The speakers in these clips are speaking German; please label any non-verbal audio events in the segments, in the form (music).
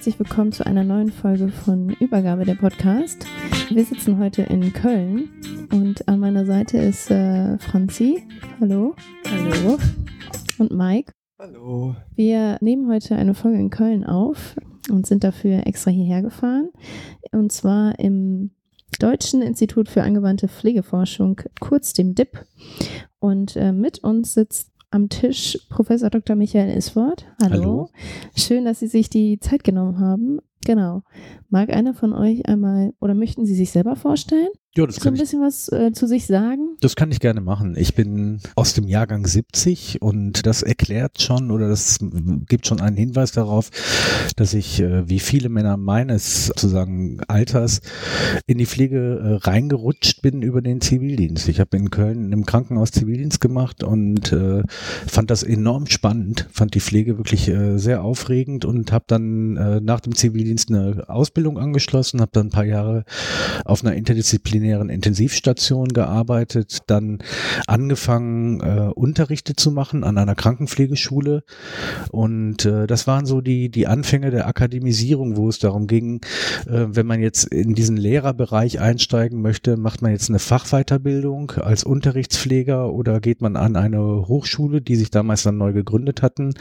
Herzlich willkommen zu einer neuen Folge von Übergabe der Podcast. Wir sitzen heute in Köln und an meiner Seite ist äh, Franzi. Hallo. Hallo. Und Mike. Hallo. Wir nehmen heute eine Folge in Köln auf und sind dafür extra hierher gefahren. Und zwar im Deutschen Institut für angewandte Pflegeforschung, kurz dem DIP. Und äh, mit uns sitzt am Tisch Professor Dr. Michael Iswort. Hallo. Hallo. Schön, dass Sie sich die Zeit genommen haben. Genau. Mag einer von euch einmal oder möchten Sie sich selber vorstellen? Ja, das so ein bisschen ich, was äh, zu sich sagen? Das kann ich gerne machen. Ich bin aus dem Jahrgang 70 und das erklärt schon oder das gibt schon einen Hinweis darauf, dass ich äh, wie viele Männer meines sozusagen Alters in die Pflege äh, reingerutscht bin über den Zivildienst. Ich habe in Köln im Krankenhaus Zivildienst gemacht und äh, fand das enorm spannend, fand die Pflege wirklich äh, sehr aufregend und habe dann äh, nach dem Zivildienst eine Ausbildung angeschlossen, habe dann ein paar Jahre auf einer interdisziplinären disziplinären Intensivstation gearbeitet, dann angefangen, äh, Unterrichte zu machen an einer Krankenpflegeschule. Und äh, das waren so die, die Anfänge der Akademisierung, wo es darum ging, äh, wenn man jetzt in diesen Lehrerbereich einsteigen möchte, macht man jetzt eine Fachweiterbildung als Unterrichtspfleger oder geht man an eine Hochschule, die sich damals dann neu gegründet hatten.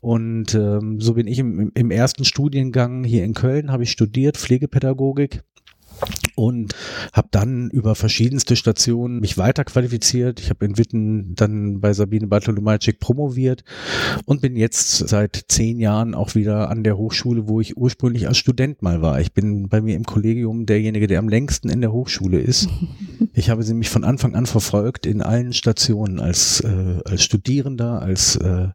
Und ähm, so bin ich im, im ersten Studiengang hier in Köln, habe ich studiert, Pflegepädagogik und habe dann über verschiedenste Stationen mich weiterqualifiziert. Ich habe in Witten dann bei Sabine Bartolomajczyk promoviert und bin jetzt seit zehn Jahren auch wieder an der Hochschule, wo ich ursprünglich als Student mal war. Ich bin bei mir im Kollegium derjenige, der am längsten in der Hochschule ist. (laughs) Ich habe sie mich von Anfang an verfolgt in allen Stationen als äh, als Studierender, als äh,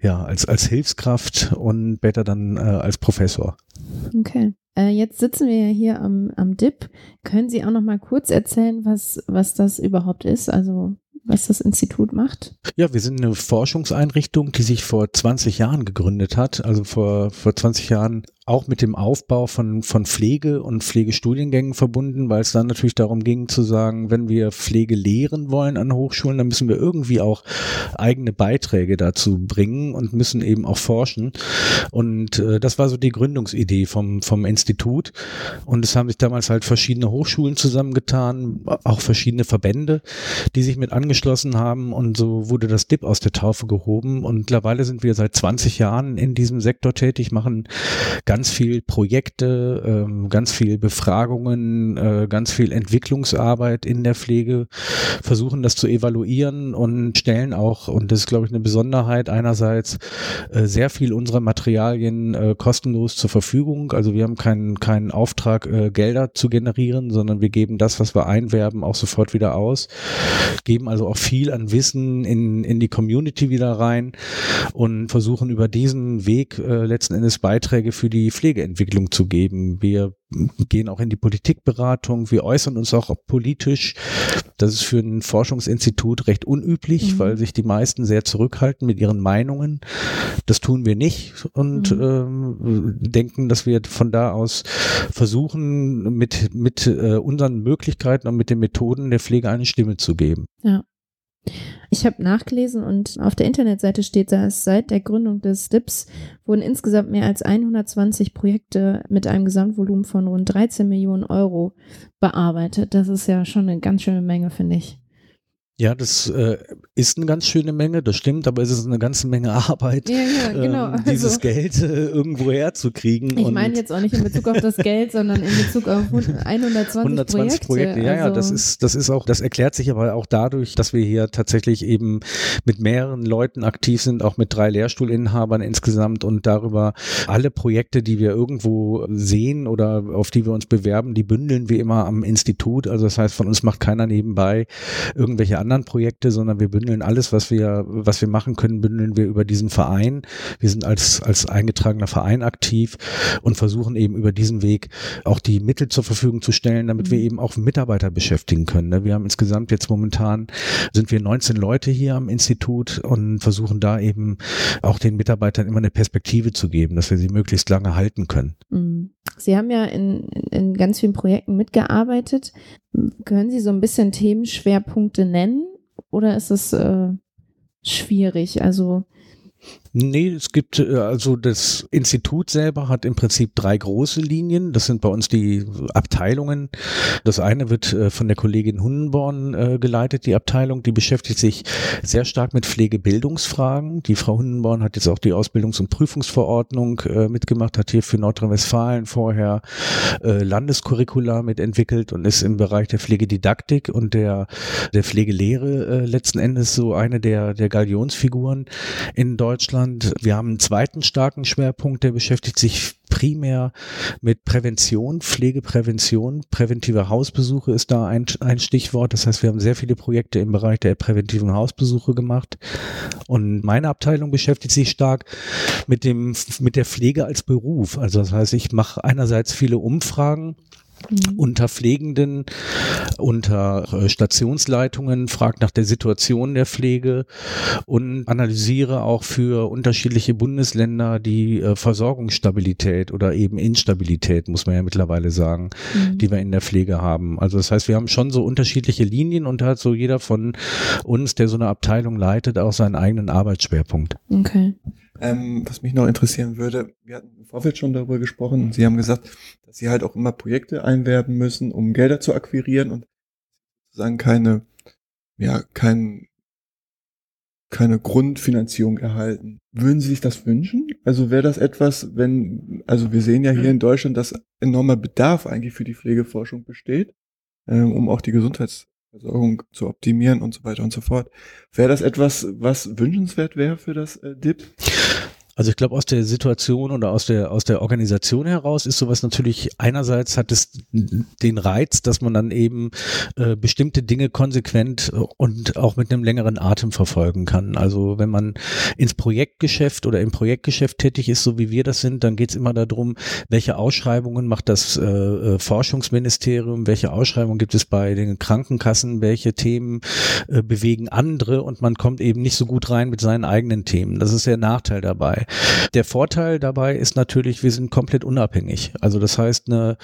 ja als als Hilfskraft und später dann äh, als Professor. Okay. Äh, jetzt sitzen wir ja hier am, am DIP. Können Sie auch noch mal kurz erzählen, was, was das überhaupt ist? Also was das Institut macht? Ja, wir sind eine Forschungseinrichtung, die sich vor 20 Jahren gegründet hat. Also vor, vor 20 Jahren auch mit dem Aufbau von, von Pflege und Pflegestudiengängen verbunden, weil es dann natürlich darum ging zu sagen, wenn wir Pflege lehren wollen an Hochschulen, dann müssen wir irgendwie auch eigene Beiträge dazu bringen und müssen eben auch forschen. Und äh, das war so die Gründungsidee vom, vom Institut. Und es haben sich damals halt verschiedene Hochschulen zusammengetan, auch verschiedene Verbände, die sich mit angeschlossen haben. Und so wurde das DIP aus der Taufe gehoben. Und mittlerweile sind wir seit 20 Jahren in diesem Sektor tätig, machen ganz viel Projekte, ähm, ganz viel Befragungen, äh, ganz viel Entwicklungsarbeit in der Pflege, versuchen das zu evaluieren und stellen auch, und das ist glaube ich eine Besonderheit einerseits, äh, sehr viel unserer Materialien äh, kostenlos zur Verfügung. Also wir haben keinen keinen Auftrag, Gelder zu generieren, sondern wir geben das, was wir einwerben, auch sofort wieder aus, geben also auch viel an Wissen in, in die Community wieder rein und versuchen über diesen Weg äh, letzten Endes Beiträge für die Pflegeentwicklung zu geben. Wir gehen auch in die Politikberatung, wir äußern uns auch politisch. Das ist für ein Forschungsinstitut recht unüblich, mhm. weil sich die meisten sehr zurückhalten mit ihren Meinungen. Das tun wir nicht und mhm. ähm, denken, dass wir von da aus versuchen, mit, mit äh, unseren Möglichkeiten und mit den Methoden der Pflege eine Stimme zu geben. Ja. Ich habe nachgelesen und auf der Internetseite steht, dass seit der Gründung des DIPS wurden insgesamt mehr als 120 Projekte mit einem Gesamtvolumen von rund 13 Millionen Euro bearbeitet. Das ist ja schon eine ganz schöne Menge, finde ich. Ja, das äh, ist eine ganz schöne Menge, das stimmt, aber es ist eine ganze Menge Arbeit, Ja, ja, genau. ähm, (laughs) dieses Also- Geld äh, irgendwo herzukriegen. Ich meine jetzt auch nicht in Bezug auf das (laughs) Geld, sondern in Bezug auf 120, 120 Projekte. Ja, ja, Also, das ist, das ist auch, das erklärt sich aber auch dadurch, dass wir hier tatsächlich eben mit mehreren Leuten aktiv sind, auch mit drei Lehrstuhlinhabern insgesamt und darüber alle Projekte, die wir irgendwo sehen oder auf die wir uns bewerben, die bündeln wir immer am Institut. Also das heißt, von uns macht keiner nebenbei irgendwelche anderen Projekte, sondern wir bündeln alles, was wir, was wir machen können, bündeln wir über diesen Verein. Wir sind als, als eingetragener Verein aktiv und versuchen eben über diesen Weg auch die Mittel zur Verfügung zu stellen, damit wir Mhm. eben auch Mitarbeiter beschäftigen können. ne? Wir haben insgesamt jetzt momentan sind wir 19 Leute hier am Institut und versuchen da eben auch den Mitarbeitern immer eine Perspektive zu geben, dass wir sie möglichst lange halten können. Mhm. Sie haben ja in, in ganz vielen Projekten mitgearbeitet. Können Sie so ein bisschen Themenschwerpunkte nennen oder ist es äh, schwierig? Also Nee, es gibt, äh, also das Institut selber hat im Prinzip drei große Linien. Das sind bei uns die Abteilungen. Das eine wird äh, von der Kollegin Hundenborn äh, geleitet, die Abteilung. Die beschäftigt sich sehr stark mit Pflegebildungsfragen. Die Frau Hundenborn hat jetzt auch die Ausbildungs- und Prüfungsverordnung mitgemacht, hat hier für Nordrhein-Westfalen vorher Landescurricula mitentwickelt und ist im Bereich der Pflegedidaktik und der, der Pflegelehre letzten Endes so eine der, der Galionsfiguren in Deutschland. Wir haben einen zweiten starken Schwerpunkt, der beschäftigt sich primär mit Prävention, Pflegeprävention. Präventive Hausbesuche ist da ein, ein Stichwort. Das heißt, wir haben sehr viele Projekte im Bereich der präventiven Hausbesuche gemacht. Und meine Abteilung beschäftigt sich stark mit dem, mit der Pflege als Beruf. Also das heißt, ich mache einerseits viele Umfragen mhm. unter Pflegenden, unter äh, Stationsleitungen, fragt nach der Situation der Pflege und analysiere auch für unterschiedliche Bundesländer die äh, Versorgungsstabilität oder eben Instabilität, muss man ja mittlerweile sagen, Mhm. die wir in der Pflege haben. Also das heißt, wir haben schon so unterschiedliche Linien und da hat so jeder von uns, der so eine Abteilung leitet, auch seinen eigenen Arbeitsschwerpunkt. okay. Ähm, was mich noch interessieren würde, wir hatten im Vorfeld schon darüber gesprochen und Sie haben gesagt, dass Sie halt auch immer Projekte einwerben müssen, um Gelder zu akquirieren und sozusagen keine, ja, kein, keine Grundfinanzierung erhalten. Würden Sie sich das wünschen? Also wäre das etwas, wenn, also wir sehen ja hier in Deutschland, dass enormer Bedarf eigentlich für die Pflegeforschung besteht, ähm, um auch die Gesundheitsversorgung zu optimieren und so weiter und so fort. Wäre das etwas, was wünschenswert wäre für das äh, DIP? Also ich glaube, aus der Situation oder aus der, aus der Organisation heraus ist sowas natürlich, einerseits hat es den Reiz, dass man dann eben äh, bestimmte Dinge konsequent und auch mit einem längeren Atem verfolgen kann. Also wenn man ins Projektgeschäft oder im Projektgeschäft tätig ist, so wie wir das sind, dann geht es immer darum, welche Ausschreibungen macht das äh, äh, Forschungsministerium, welche Ausschreibungen gibt es bei den Krankenkassen, welche Themen äh, bewegen andere und man kommt eben nicht so gut rein mit seinen eigenen Themen. Das ist der Nachteil dabei. Der Vorteil dabei ist natürlich, wir sind komplett unabhängig. Also das heißt, eine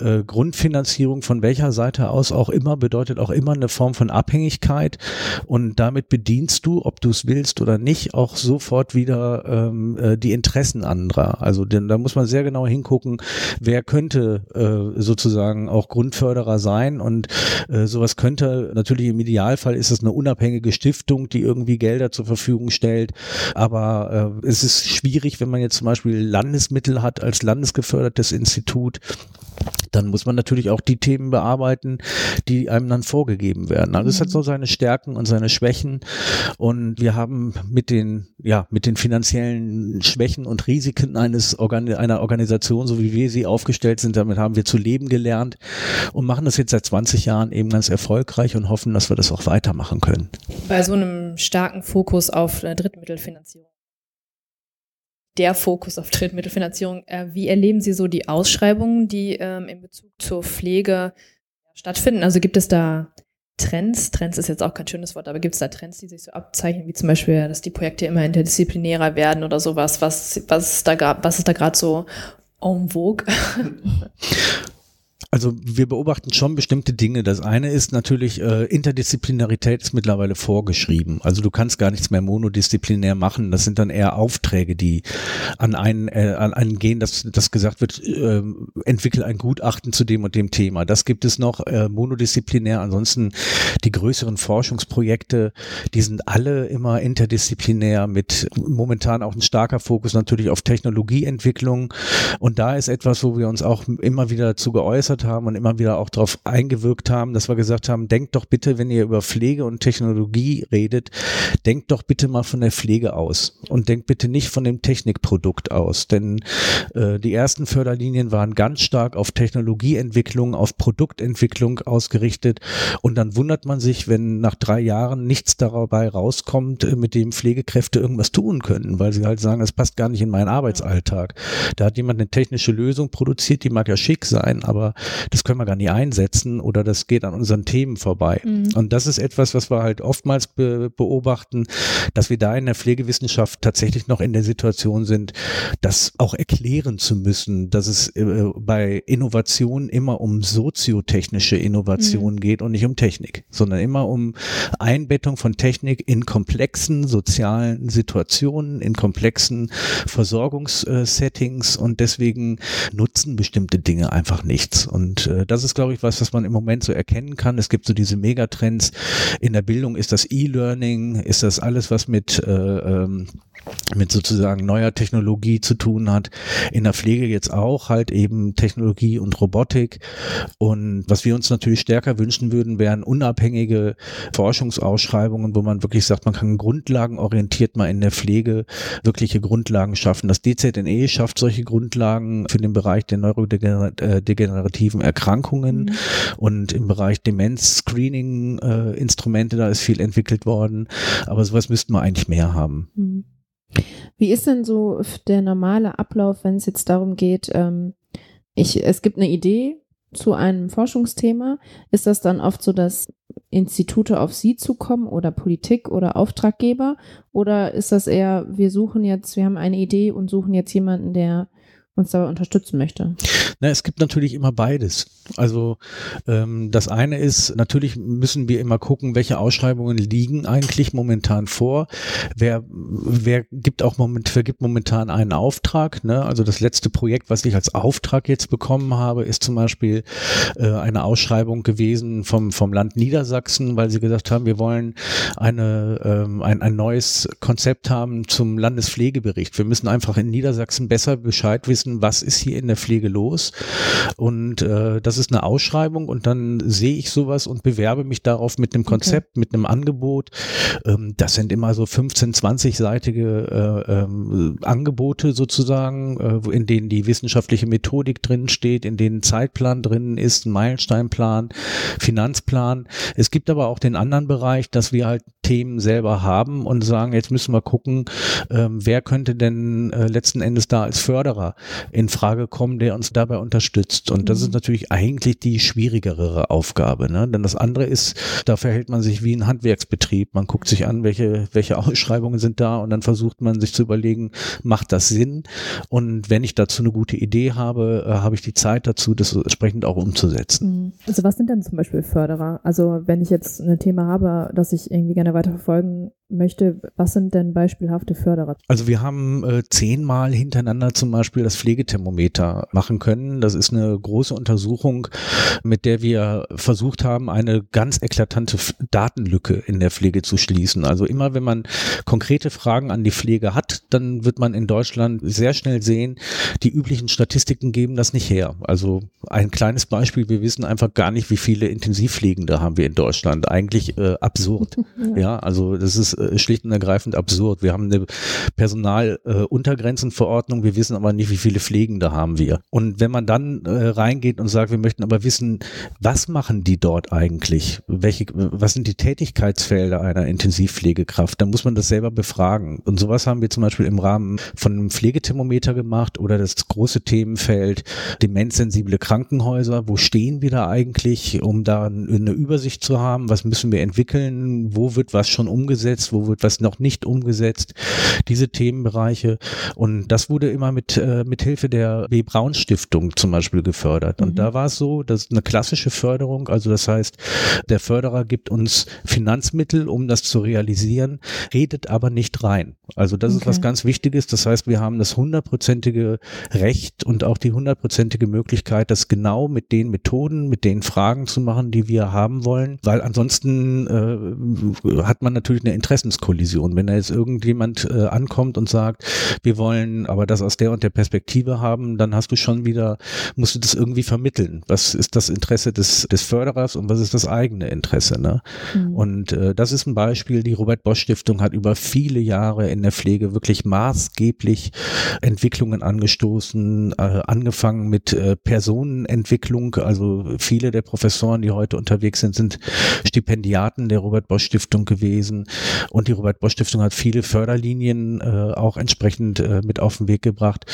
äh, Grundfinanzierung von welcher Seite aus auch immer bedeutet auch immer eine Form von Abhängigkeit und damit bedienst du, ob du es willst oder nicht, auch sofort wieder ähm, äh, die Interessen anderer. Also denn, da muss man sehr genau hingucken, wer könnte äh, sozusagen auch Grundförderer sein und äh, sowas könnte natürlich im Idealfall ist es eine unabhängige Stiftung, die irgendwie Gelder zur Verfügung stellt, aber äh, es ist schwierig, wenn man jetzt zum Beispiel Landesmittel hat als landesgefördertes Institut, dann muss man natürlich auch die Themen bearbeiten, die einem dann vorgegeben werden. Also es hat so seine Stärken und seine Schwächen und wir haben mit den, ja, mit den finanziellen Schwächen und Risiken eines Organ einer Organisation, so wie wir sie aufgestellt sind, damit haben wir zu leben gelernt und machen das jetzt seit 20 Jahren eben ganz erfolgreich und hoffen, dass wir das auch weitermachen können. Bei so einem starken Fokus auf äh, Drittmittelfinanzierung. Der Fokus auf Drittmittelfinanzierung. Äh, wie erleben Sie so die Ausschreibungen, die ähm, in Bezug zur Pflege stattfinden? Also gibt es da Trends? Trends ist jetzt auch kein schönes Wort, aber gibt es da Trends, die sich so abzeichnen, wie zum Beispiel, dass die Projekte immer interdisziplinärer werden oder sowas? Was, was da, was ist da gerade so en vogue? (laughs) Also wir beobachten schon bestimmte Dinge. Das eine ist natürlich, äh, Interdisziplinarität ist mittlerweile vorgeschrieben. Also du kannst gar nichts mehr monodisziplinär machen. Das sind dann eher Aufträge, die an einen, äh, an einen gehen, dass, dass gesagt wird, äh, entwickel ein Gutachten zu dem und dem Thema. Das gibt es noch äh, monodisziplinär. Ansonsten die größeren Forschungsprojekte, die sind alle immer interdisziplinär mit momentan auch ein starker Fokus natürlich auf Technologieentwicklung. Und da ist etwas, wo wir uns auch immer wieder dazu geäußert haben und immer wieder auch darauf eingewirkt haben, dass wir gesagt haben, denkt doch bitte, wenn ihr über Pflege und Technologie redet, denkt doch bitte mal von der Pflege aus und denkt bitte nicht von dem Technikprodukt aus. Denn äh, die ersten Förderlinien waren ganz stark auf Technologieentwicklung, auf Produktentwicklung ausgerichtet. Und dann wundert man sich, wenn nach drei Jahren nichts dabei rauskommt, äh, mit dem Pflegekräfte irgendwas tun können, weil sie halt sagen, es passt gar nicht in meinen Arbeitsalltag. Da hat jemand eine technische Lösung produziert, die mag ja schick sein, aber das können wir gar nicht einsetzen oder das geht an unseren Themen vorbei. Mhm. Und das ist etwas, was wir halt oftmals be beobachten, dass wir da in der Pflegewissenschaft tatsächlich noch in der Situation sind, das auch erklären zu müssen, dass es äh, bei Innovation immer um soziotechnische Innovation mhm. geht und nicht um Technik, sondern immer um Einbettung von Technik in komplexen sozialen Situationen, in komplexen Versorgungssettings und deswegen nutzen bestimmte Dinge einfach nichts. Und äh, das ist, glaube ich, was, was man im Moment so erkennen kann. Es gibt so diese Megatrends. In der Bildung ist das E-Learning, ist das alles, was mit äh, ähm, mit sozusagen neuer Technologie zu tun hat. In der Pflege jetzt auch halt eben Technologie und Robotik. Und was wir uns natürlich stärker wünschen würden, wären unabhängige Forschungsausschreibungen, wo man wirklich sagt, man kann grundlagenorientiert mal in der Pflege wirkliche Grundlagen schaffen. Das DZNE schafft solche Grundlagen für den Bereich der neurodegenerativen Erkrankungen mhm. und im Bereich Demenz-Screening-Instrumente, da ist viel entwickelt worden. Aber sowas müssten wir eigentlich mehr haben. Mhm. Wie ist denn so der normale Ablauf, wenn es jetzt darum geht, ähm, ich, es gibt eine Idee zu einem Forschungsthema. Ist das dann oft so, dass Institute auf Sie zukommen oder Politik oder Auftraggeber? Oder ist das eher, wir suchen jetzt, wir haben eine Idee und suchen jetzt jemanden, der uns dabei unterstützen möchte? Na, es gibt natürlich immer beides. Also ähm, das eine ist, natürlich müssen wir immer gucken, welche Ausschreibungen liegen eigentlich momentan vor. Wer, wer gibt auch moment, vergibt momentan einen Auftrag. Ne? Also das letzte Projekt, was ich als Auftrag jetzt bekommen habe, ist zum Beispiel äh, eine Ausschreibung gewesen vom, vom Land Niedersachsen, weil sie gesagt haben, wir wollen eine, ähm, ein, ein neues Konzept haben zum Landespflegebericht. Wir müssen einfach in Niedersachsen besser Bescheid wissen, wissen, was ist hier in der Pflege los. Und äh, das ist eine Ausschreibung und dann sehe ich sowas und bewerbe mich darauf mit einem Konzept, okay. mit einem Angebot. Ähm, das sind immer so 15, 20-seitige äh, ähm, Angebote sozusagen, äh, in denen die wissenschaftliche Methodik drin steht, in denen Zeitplan drin ist, ein Meilensteinplan, Finanzplan. Es gibt aber auch den anderen Bereich, dass wir halt Themen selber haben und sagen, jetzt müssen wir gucken, ähm, wer könnte denn äh, letzten Endes da als Förderer in Frage kommen, der uns dabei unterstützt. Und das ist mhm. natürlich eigentlich die schwierigere Aufgabe. Ne? Denn das andere ist, da verhält man sich wie ein Handwerksbetrieb. Man guckt sich an, welche, welche Ausschreibungen sind da und dann versucht man sich zu überlegen, macht das Sinn? Und wenn ich dazu eine gute Idee habe, äh, habe ich die Zeit dazu, das entsprechend auch umzusetzen. Mhm. Also was sind denn zum Beispiel Förderer? Also wenn ich jetzt ein Thema habe, das ich irgendwie gerne weiter verfolgen möchte, was sind denn beispielhafte Förderer? Also wir haben äh, zehnmal hintereinander zum Beispiel das Pflegethermometer machen können. Das ist eine große Untersuchung, mit der wir versucht haben, eine ganz eklatante Datenlücke in der Pflege zu schließen. Also immer, wenn man konkrete Fragen an die Pflege hat, dann wird man in Deutschland sehr schnell sehen, die üblichen Statistiken geben das nicht her. Also ein kleines Beispiel, wir wissen einfach gar nicht, wie viele Intensivpflegende haben wir in Deutschland. Eigentlich äh, absurd. (laughs) ja. ja, also das ist äh, schlicht und ergreifend absurd. Wir haben eine Personaluntergrenzenverordnung, äh, wir wissen aber nicht, wie viele Pflegende haben wir. Und wenn man dann äh, reingeht und sagt, wir möchten aber wissen, was machen die dort eigentlich? Welche, was sind die Tätigkeitsfelder einer Intensivpflegekraft? Dann muss man das selber befragen. Und sowas haben wir zum Beispiel im Rahmen von einem Pflegethermometer gemacht oder das große Themenfeld demenzsensible Krankenhäuser. Wo stehen wir da eigentlich, um da eine Übersicht zu haben? Was müssen wir entwickeln? Wo wird was schon umgesetzt? Umgesetzt, wo wird was noch nicht umgesetzt, diese Themenbereiche. Und das wurde immer mit, äh, mit Hilfe der B. Braun Stiftung zum Beispiel gefördert. Und mhm. da war es so, dass eine klassische Förderung, also das heißt, der Förderer gibt uns Finanzmittel, um das zu realisieren, redet aber nicht rein. Also das okay. ist was ganz Wichtiges. Das heißt, wir haben das hundertprozentige Recht und auch die hundertprozentige Möglichkeit, das genau mit den Methoden, mit den Fragen zu machen, die wir haben wollen, weil ansonsten äh, hat man natürlich eine Interessenskollision. Wenn da jetzt irgendjemand äh, ankommt und sagt, wir wollen aber das aus der und der Perspektive haben, dann hast du schon wieder, musst du das irgendwie vermitteln. Was ist das Interesse des, des Förderers und was ist das eigene Interesse? Ne? Mhm. Und äh, das ist ein Beispiel, die Robert Bosch Stiftung hat über viele Jahre in der Pflege wirklich maßgeblich Entwicklungen angestoßen, äh, angefangen mit äh, Personenentwicklung. Also viele der Professoren, die heute unterwegs sind, sind Stipendiaten der Robert Bosch Stiftung gewesen. Und die Robert Bosch Stiftung hat viele Förderlinien äh, auch entsprechend äh, mit auf den Weg gebracht.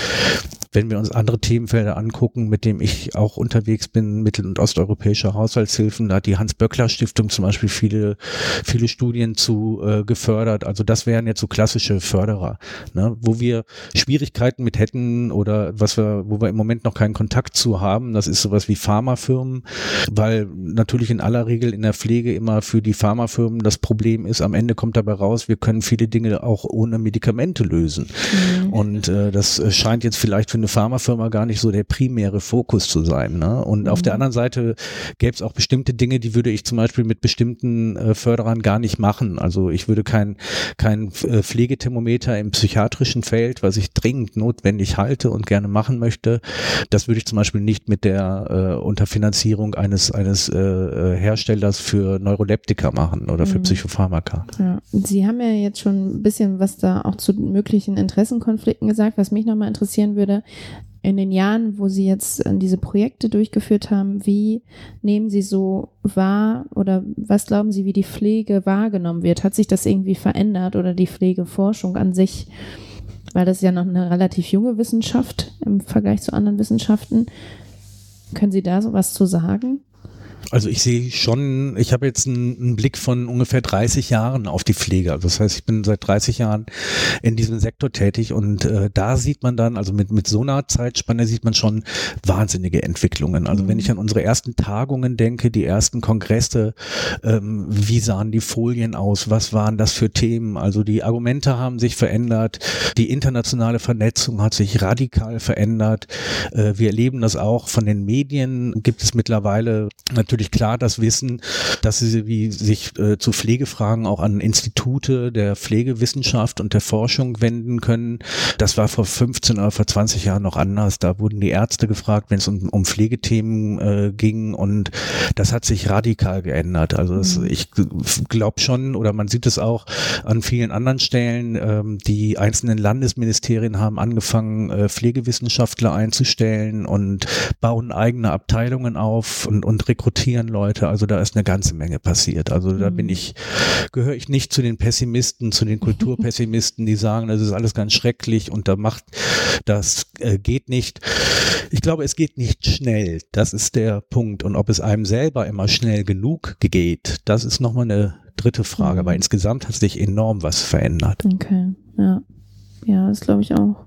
Wenn wir uns andere Themenfelder angucken, mit dem ich auch unterwegs bin, mittel- und osteuropäische Haushaltshilfen, da hat die Hans-Böckler-Stiftung zum Beispiel viele, viele Studien zu äh, gefördert. Also das wären jetzt so klassische Förderer, ne? wo wir Schwierigkeiten mit hätten oder was wir, wo wir im Moment noch keinen Kontakt zu haben. Das ist sowas wie Pharmafirmen, weil natürlich in aller Regel in der Pflege immer für die Pharmafirmen das Problem ist, am Ende kommt dabei raus, wir können viele Dinge auch ohne Medikamente lösen. Mhm. Und äh, das scheint jetzt vielleicht für eine Pharmafirma gar nicht so der primäre Fokus zu sein. Ne? Und mhm. auf der mhm. anderen Seite gäbe es auch bestimmte Dinge, die würde ich zum Beispiel mit bestimmten äh, Förderern gar nicht machen. Also ich würde kein, kein äh, Pflegethermometer im psychiatrischen Feld, was ich dringend notwendig halte und gerne machen möchte, das würde ich zum Beispiel nicht mit der äh, Unterfinanzierung eines, eines äh, äh Herstellers für Neuroleptika machen oder für mhm. Psychopharmaka. Ja. Sie haben ja jetzt schon ein bisschen was da auch zu möglichen Interessenkonflikten gesagt, was mich nochmal interessieren würde in den Jahren, wo Sie jetzt äh, diese Projekte durchgeführt haben, wie nehmen Sie so wahr oder was glauben Sie, wie die Pflege wahrgenommen wird? Hat sich das irgendwie verändert oder die Pflegeforschung an sich? Weil das ist ja noch eine relativ junge Wissenschaft im Vergleich zu anderen Wissenschaften. Können Sie da so was zu sagen? Also ich sehe schon, ich habe jetzt einen, einen, Blick von ungefähr 30 Jahren auf die Pflege. Also das heißt, ich bin seit 30 Jahren in diesem Sektor tätig und äh, da sieht man dann, also mit, mit so einer Zeitspanne sieht man schon wahnsinnige Entwicklungen. Also mhm. wenn ich an unsere ersten Tagungen denke, die ersten Kongresse, ähm, wie sahen die Folien aus, was waren das für Themen? Also die Argumente haben sich verändert, die internationale Vernetzung hat sich radikal verändert. Äh, wir erleben das auch von den Medien, gibt es mittlerweile natürlich klar das Wissen, dass sie wie sich äh, zu Pflegefragen auch an Institute der Pflegewissenschaft und der Forschung wenden können. Das war vor 15 oder vor 20 Jahren noch anders. Da wurden die Ärzte gefragt, wenn es um, um Pflegethemen äh, ging und das hat sich radikal geändert. Also das, mhm. ich glaube schon oder man sieht es auch an vielen anderen Stellen. Ähm, die einzelnen Landesministerien haben angefangen, äh, Pflegewissenschaftler einzustellen und bauen eigene Abteilungen auf und, und rekrutieren rekrutieren Leute. Also da ist eine ganze Menge passiert. Also da bin mhm. ich, gehöre ich nicht zu den Pessimisten, zu den Kulturpessimisten, die sagen, das ist alles ganz schrecklich und da macht, das äh, geht nicht. Ich glaube, es geht nicht schnell. Das ist der Punkt. Und ob es einem selber immer schnell genug geht, das ist nochmal eine dritte Frage. Mhm. Aber insgesamt hat sich enorm was verändert. Okay, ja. Ja, das glaube ich auch.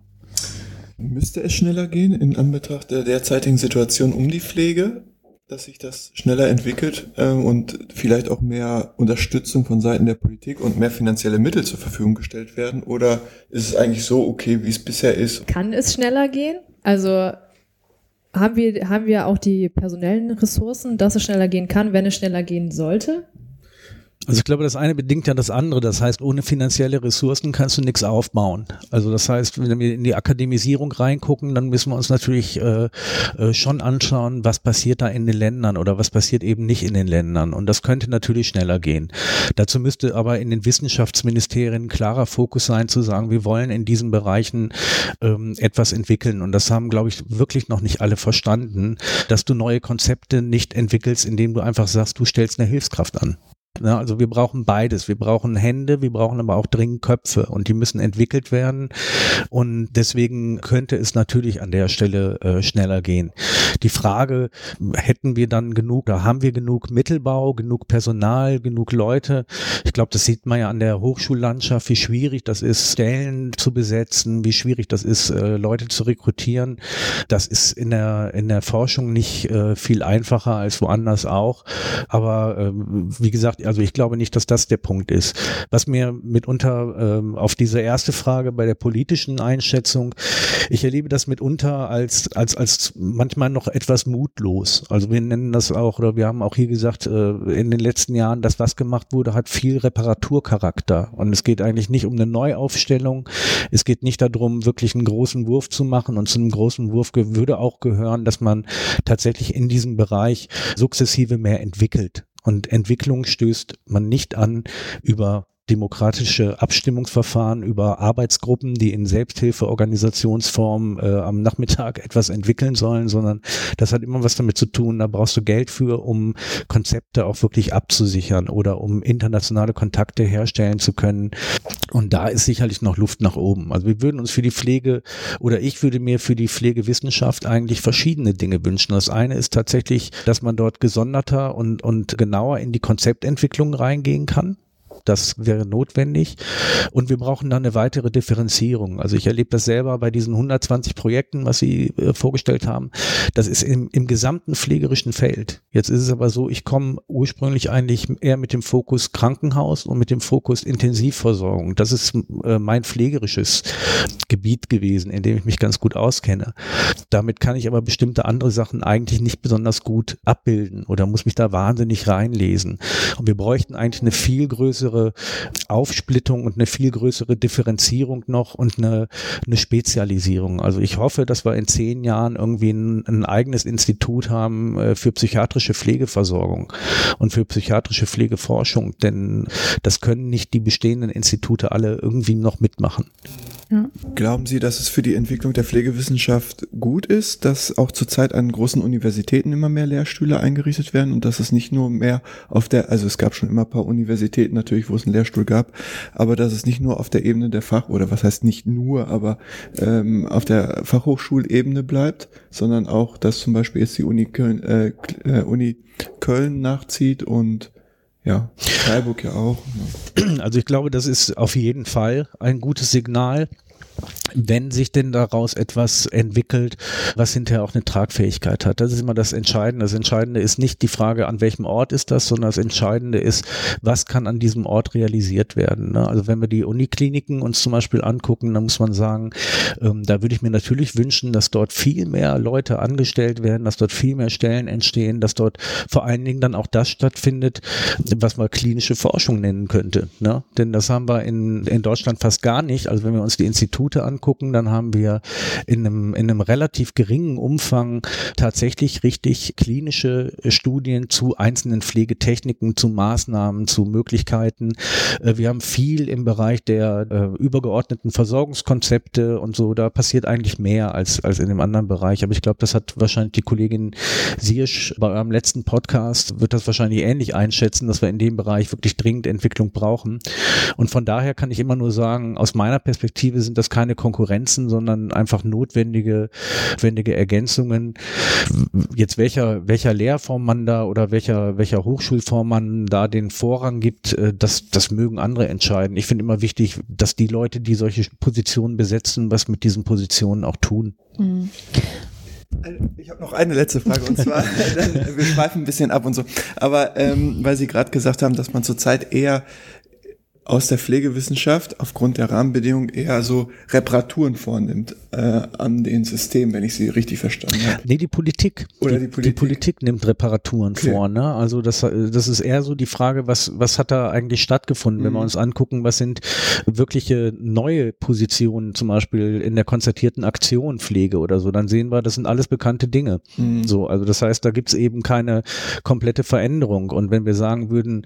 Müsste es schneller gehen in Anbetracht der derzeitigen Situation um die Pflege? Dass sich das schneller entwickelt äh, und vielleicht auch mehr Unterstützung von Seiten der Politik und mehr finanzielle Mittel zur Verfügung gestellt werden? Oder ist es eigentlich so okay, wie es bisher ist? Kann es schneller gehen? Also haben wir, haben wir auch die personellen Ressourcen, dass es schneller gehen kann, wenn es schneller gehen sollte? Also ich glaube, das eine bedingt ja das andere. Das heißt, ohne finanzielle Ressourcen kannst du nichts aufbauen. Also das heißt, wenn wir in die Akademisierung reingucken, dann müssen wir uns natürlich äh, äh, schon anschauen, was passiert da in den Ländern oder was passiert eben nicht in den Ländern. Und das könnte natürlich schneller gehen. Dazu müsste aber in den Wissenschaftsministerien klarer Fokus sein, zu sagen, wir wollen in diesen Bereichen ähm, etwas entwickeln. Und das haben, glaube ich, wirklich noch nicht alle verstanden, dass du neue Konzepte nicht entwickelst, indem du einfach sagst, du stellst eine Hilfskraft an. Ne? Also wir brauchen beides. Wir brauchen Hände, wir brauchen aber auch dringend Köpfe und die müssen entwickelt werden. Und deswegen könnte es natürlich an der Stelle äh, schneller gehen. Die Frage, hätten wir dann genug, da haben wir genug Mittelbau, genug Personal, genug Leute? Ich glaube, das sieht man ja an der Hochschullandschaft, wie schwierig das ist, Stellen zu besetzen, wie schwierig das ist, äh, Leute zu rekrutieren. Das ist in der, in der Forschung nicht äh, viel einfacher als woanders auch. Aber äh, wie gesagt, also ich glaube nicht, dass das der Punkt ist. Was mir mitunter ähm, auf diese erste Frage bei der politischen Einschätzung, ich erlebe das mitunter als, als, als manchmal noch etwas mutlos. Also wir nennen das auch, oder wir haben auch hier gesagt, äh, in den letzten Jahren, dass was gemacht wurde, hat viel Reparaturcharakter. Und es geht eigentlich nicht um eine Neuaufstellung. Es geht nicht darum, wirklich einen großen Wurf zu machen. Und zu einem großen Wurf würde auch gehören, dass man tatsächlich in diesem Bereich sukzessive mehr entwickelt. Und Entwicklung stößt man nicht an über demokratische Abstimmungsverfahren über Arbeitsgruppen, die in Selbsthilfeorganisationsform äh, am Nachmittag (laughs) etwas entwickeln sollen, sondern das hat immer was damit zu tun, da brauchst du Geld für, um Konzepte auch wirklich abzusichern oder um internationale Kontakte herstellen zu können. Und da ist sicherlich noch Luft nach oben. Also wir würden uns für die Pflege oder ich würde mir für die Pflegewissenschaft eigentlich verschiedene Dinge wünschen. Das eine ist tatsächlich, dass man dort gesonderter und, und genauer in die Konzeptentwicklung reingehen kann. Das wäre notwendig. Und wir brauchen dann eine weitere Differenzierung. Also ich erlebe das selber bei diesen 120 Projekten, was Sie äh, vorgestellt haben. Das ist im, im gesamten pflegerischen Feld. Jetzt ist es aber so, ich komme ursprünglich eigentlich eher mit dem Fokus Krankenhaus und mit dem Fokus Intensivversorgung. Das ist äh, mein pflegerisches Gebiet gewesen, in dem ich mich ganz gut auskenne. Damit kann ich aber bestimmte andere Sachen eigentlich nicht besonders gut abbilden oder muss mich da wahnsinnig reinlesen. Und wir bräuchten eigentlich eine viel größere größere Aufsplittung und eine viel größere Differenzierung noch und eine, eine Spezialisierung. Also ich hoffe, dass wir in zehn Jahren irgendwie ein, ein eigenes Institut haben äh, für psychiatrische Pflegeversorgung und für psychiatrische Pflegeforschung, denn das können nicht die bestehenden Institute alle irgendwie noch mitmachen. Glauben Sie, dass es für die Entwicklung der Pflegewissenschaft gut ist, dass auch zurzeit an großen Universitäten immer mehr Lehrstühle eingerichtet werden und dass es nicht nur mehr auf der, also es gab schon immer ein paar Universitäten natürlich, wo es einen Lehrstuhl gab, aber dass es nicht nur auf der Ebene der Fach, oder was heißt nicht nur, aber ähm, auf der Fachhochschulebene bleibt, sondern auch, dass zum Beispiel jetzt die Uni Köln, äh, äh Uni Köln nachzieht und ja, Freiburg ja auch. Also ich glaube, das ist auf jeden Fall ein gutes Signal wenn sich denn daraus etwas entwickelt, was hinterher auch eine Tragfähigkeit hat. Das ist immer das Entscheidende. Das Entscheidende ist nicht die Frage, an welchem Ort ist das, sondern das Entscheidende ist, was kann an diesem Ort realisiert werden. Ne? Also wenn wir die Unikliniken uns zum Beispiel angucken, dann muss man sagen, ähm, da würde ich mir natürlich wünschen, dass dort viel mehr Leute angestellt werden, dass dort viel mehr Stellen entstehen, dass dort vor allen Dingen dann auch das stattfindet, was man klinische Forschung nennen könnte. Ne? Denn das haben wir in, in Deutschland fast gar nicht. Also wenn wir uns die Institute angucken, angucken, dann haben wir in einem, in einem relativ geringen Umfang tatsächlich richtig klinische Studien zu einzelnen Pflegetechniken, zu Maßnahmen, zu Möglichkeiten. Äh, wir haben viel im Bereich der äh, übergeordneten Versorgungskonzepte und so. Da passiert eigentlich mehr als, als in dem anderen Bereich. Aber ich glaube, das hat wahrscheinlich die Kollegin Siersch bei eurem letzten Podcast, wird das wahrscheinlich ähnlich einschätzen, dass wir in dem Bereich wirklich dringend Entwicklung brauchen. Und von daher kann ich immer nur sagen, aus meiner Perspektive sind das keine Konkurrenz Konkurrenzen, sondern einfach notwendige, notwendige Ergänzungen. Jetzt welcher, welcher Lehrform man da oder welcher, welcher Hochschulform man da den Vorrang gibt, äh, das, das mögen andere entscheiden. Ich finde immer wichtig, dass die Leute, die solche Positionen besetzen, was mit diesen Positionen auch tun. Mhm. Ich habe noch eine letzte Frage und zwar, (laughs) (laughs) wir schweifen ein bisschen ab und so, aber ähm, weil Sie gerade gesagt haben, dass man zurzeit eher aus der Pflegewissenschaft aufgrund der Rahmenbedingungen eher so Reparaturen vornimmt äh, an den Systemen, wenn ich sie richtig verstanden habe. Nee, die Politik. Oder die, die Politik. Die Politik nimmt Reparaturen okay. vor. Ne? Also das, das ist eher so die Frage, was, was hat da eigentlich stattgefunden, mhm. wenn wir mhm. uns angucken, was sind wirkliche neue Positionen, zum Beispiel in der konzertierten Aktion Pflege oder so, dann sehen wir, das sind alles bekannte Dinge. Mhm. So, also das heißt, da gibt's eben keine komplette Veränderung. Und wenn wir sagen würden,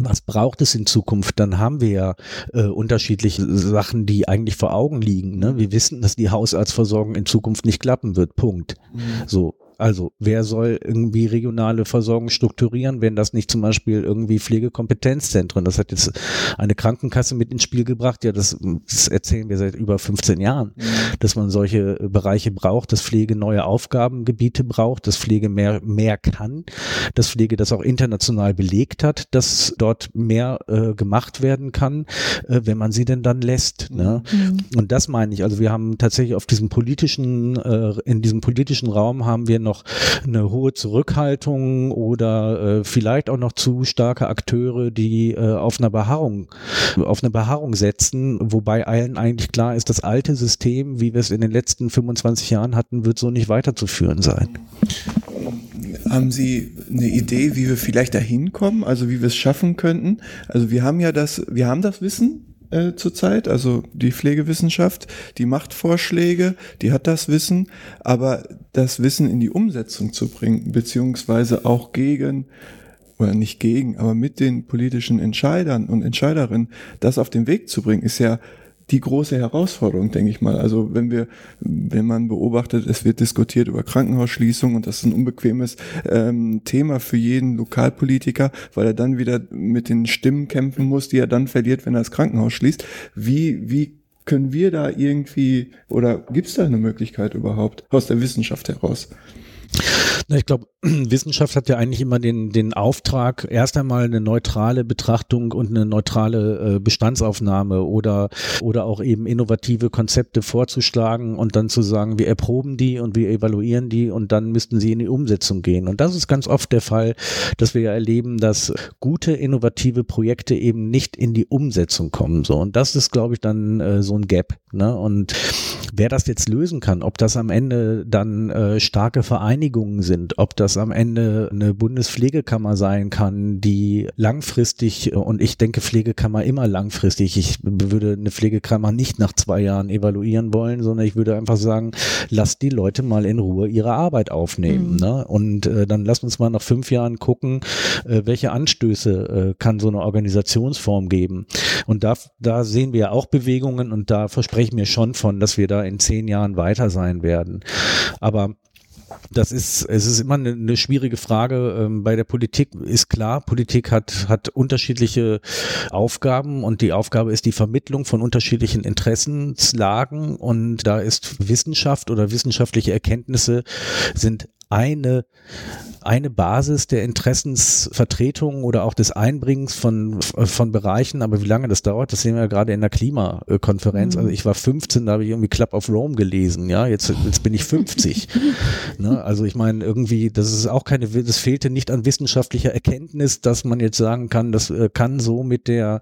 was braucht es in Zukunft, dann haben wir ja äh, unterschiedliche Sachen, die eigentlich vor Augen liegen. Ne? Wir wissen, dass die Hausarztversorgung in Zukunft nicht klappen wird. Punkt. Mhm. So Also wer soll irgendwie regionale Versorgung strukturieren, wenn das nicht zum Beispiel irgendwie Pflegekompetenzzentren, das hat jetzt eine Krankenkasse mit ins Spiel gebracht, ja, das, das erzählen wir seit über 15 Jahren, mhm. dass man solche Bereiche braucht, dass Pflege neue Aufgabengebiete braucht, dass Pflege mehr, mehr kann, dass Pflege das auch international belegt hat, dass dort mehr äh, gemacht werden kann, äh, wenn man sie denn dann lässt. Ne? Mhm. Und das meine ich. Also wir haben tatsächlich auf diesem politischen, äh, in diesem politischen Raum haben wir noch eine hohe Zurückhaltung oder äh, vielleicht auch noch zu starke Akteure, die äh, auf einer Beharrung, auf eine Beharrung setzen, wobei allen eigentlich klar ist, das alte System, wie wir es in den letzten 25 Jahren hatten, wird so nicht weiterzuführen sein. Haben Sie eine Idee, wie wir vielleicht dahin kommen, also wie wir es schaffen könnten? Also wir haben ja das, wir haben das Wissen, äh, zurzeit, also die Pflegewissenschaft, die macht Vorschläge, die hat das Wissen, aber das Wissen in die Umsetzung zu bringen, beziehungsweise auch gegen oder nicht gegen, aber mit den politischen Entscheidern und Entscheiderinnen das auf den Weg zu bringen, ist ja die große Herausforderung, denke ich mal. Also wenn wir, wenn man beobachtet, es wird diskutiert über Krankenhausschließung und das ist ein unbequemes ähm, Thema für jeden Lokalpolitiker, weil er dann wieder mit den Stimmen kämpfen muss, die er dann verliert, wenn er das Krankenhaus schließt. Wie, wie können wir da irgendwie oder gibt es da eine Möglichkeit überhaupt aus der Wissenschaft heraus? Na, ich glaube, (clears throat) Wissenschaft hat ja eigentlich immer den, den Auftrag, erst einmal eine neutrale Betrachtung und eine neutrale äh, Bestandsaufnahme oder, oder auch eben innovative Konzepte vorzuschlagen und dann zu sagen, wir erproben die und wir evaluieren die und dann müssten sie in die Umsetzung gehen. Und das ist ganz oft der Fall, dass wir ja erleben, dass gute, innovative Projekte eben nicht in die Umsetzung kommen. So. Und das ist, glaube ich, dann äh, so ein Gap. Ne? Und wer das jetzt lösen kann, ob das am Ende dann äh, starke Vereinigungen sind, ob das am Ende eine Bundespflegekammer sein kann, die langfristig, und ich denke Pflegekammer immer langfristig, ich würde eine Pflegekammer nicht nach zwei Jahren evaluieren wollen, sondern ich würde einfach sagen, lass die Leute mal in Ruhe ihre Arbeit aufnehmen. Mhm. Ne? Und äh, dann lass uns mal nach fünf Jahren gucken, äh, welche Anstöße äh, kann so eine Organisationsform geben. Und da, da sehen wir auch Bewegungen und da verspreche ich mir schon von, dass wir da in zehn Jahren weiter sein werden. Aber das ist, es ist immer eine, schwierige Frage. Ähm, bei der Politik ist klar, Politik hat, hat unterschiedliche Aufgaben und die Aufgabe ist die Vermittlung von unterschiedlichen Interessenslagen und da ist Wissenschaft oder wissenschaftliche Erkenntnisse sind eine eine Basis der Interessensvertretung oder auch des Einbringens von, von Bereichen. Aber wie lange das dauert, das sehen wir ja gerade in der Klimakonferenz. Mhm. Also ich war 15, da habe ich irgendwie Club of Rome gelesen. Ja, jetzt, jetzt bin ich 50. (laughs) ne? Also ich meine, irgendwie, das ist auch keine, das fehlte nicht an wissenschaftlicher Erkenntnis, dass man jetzt sagen kann, das äh, kann so mit der,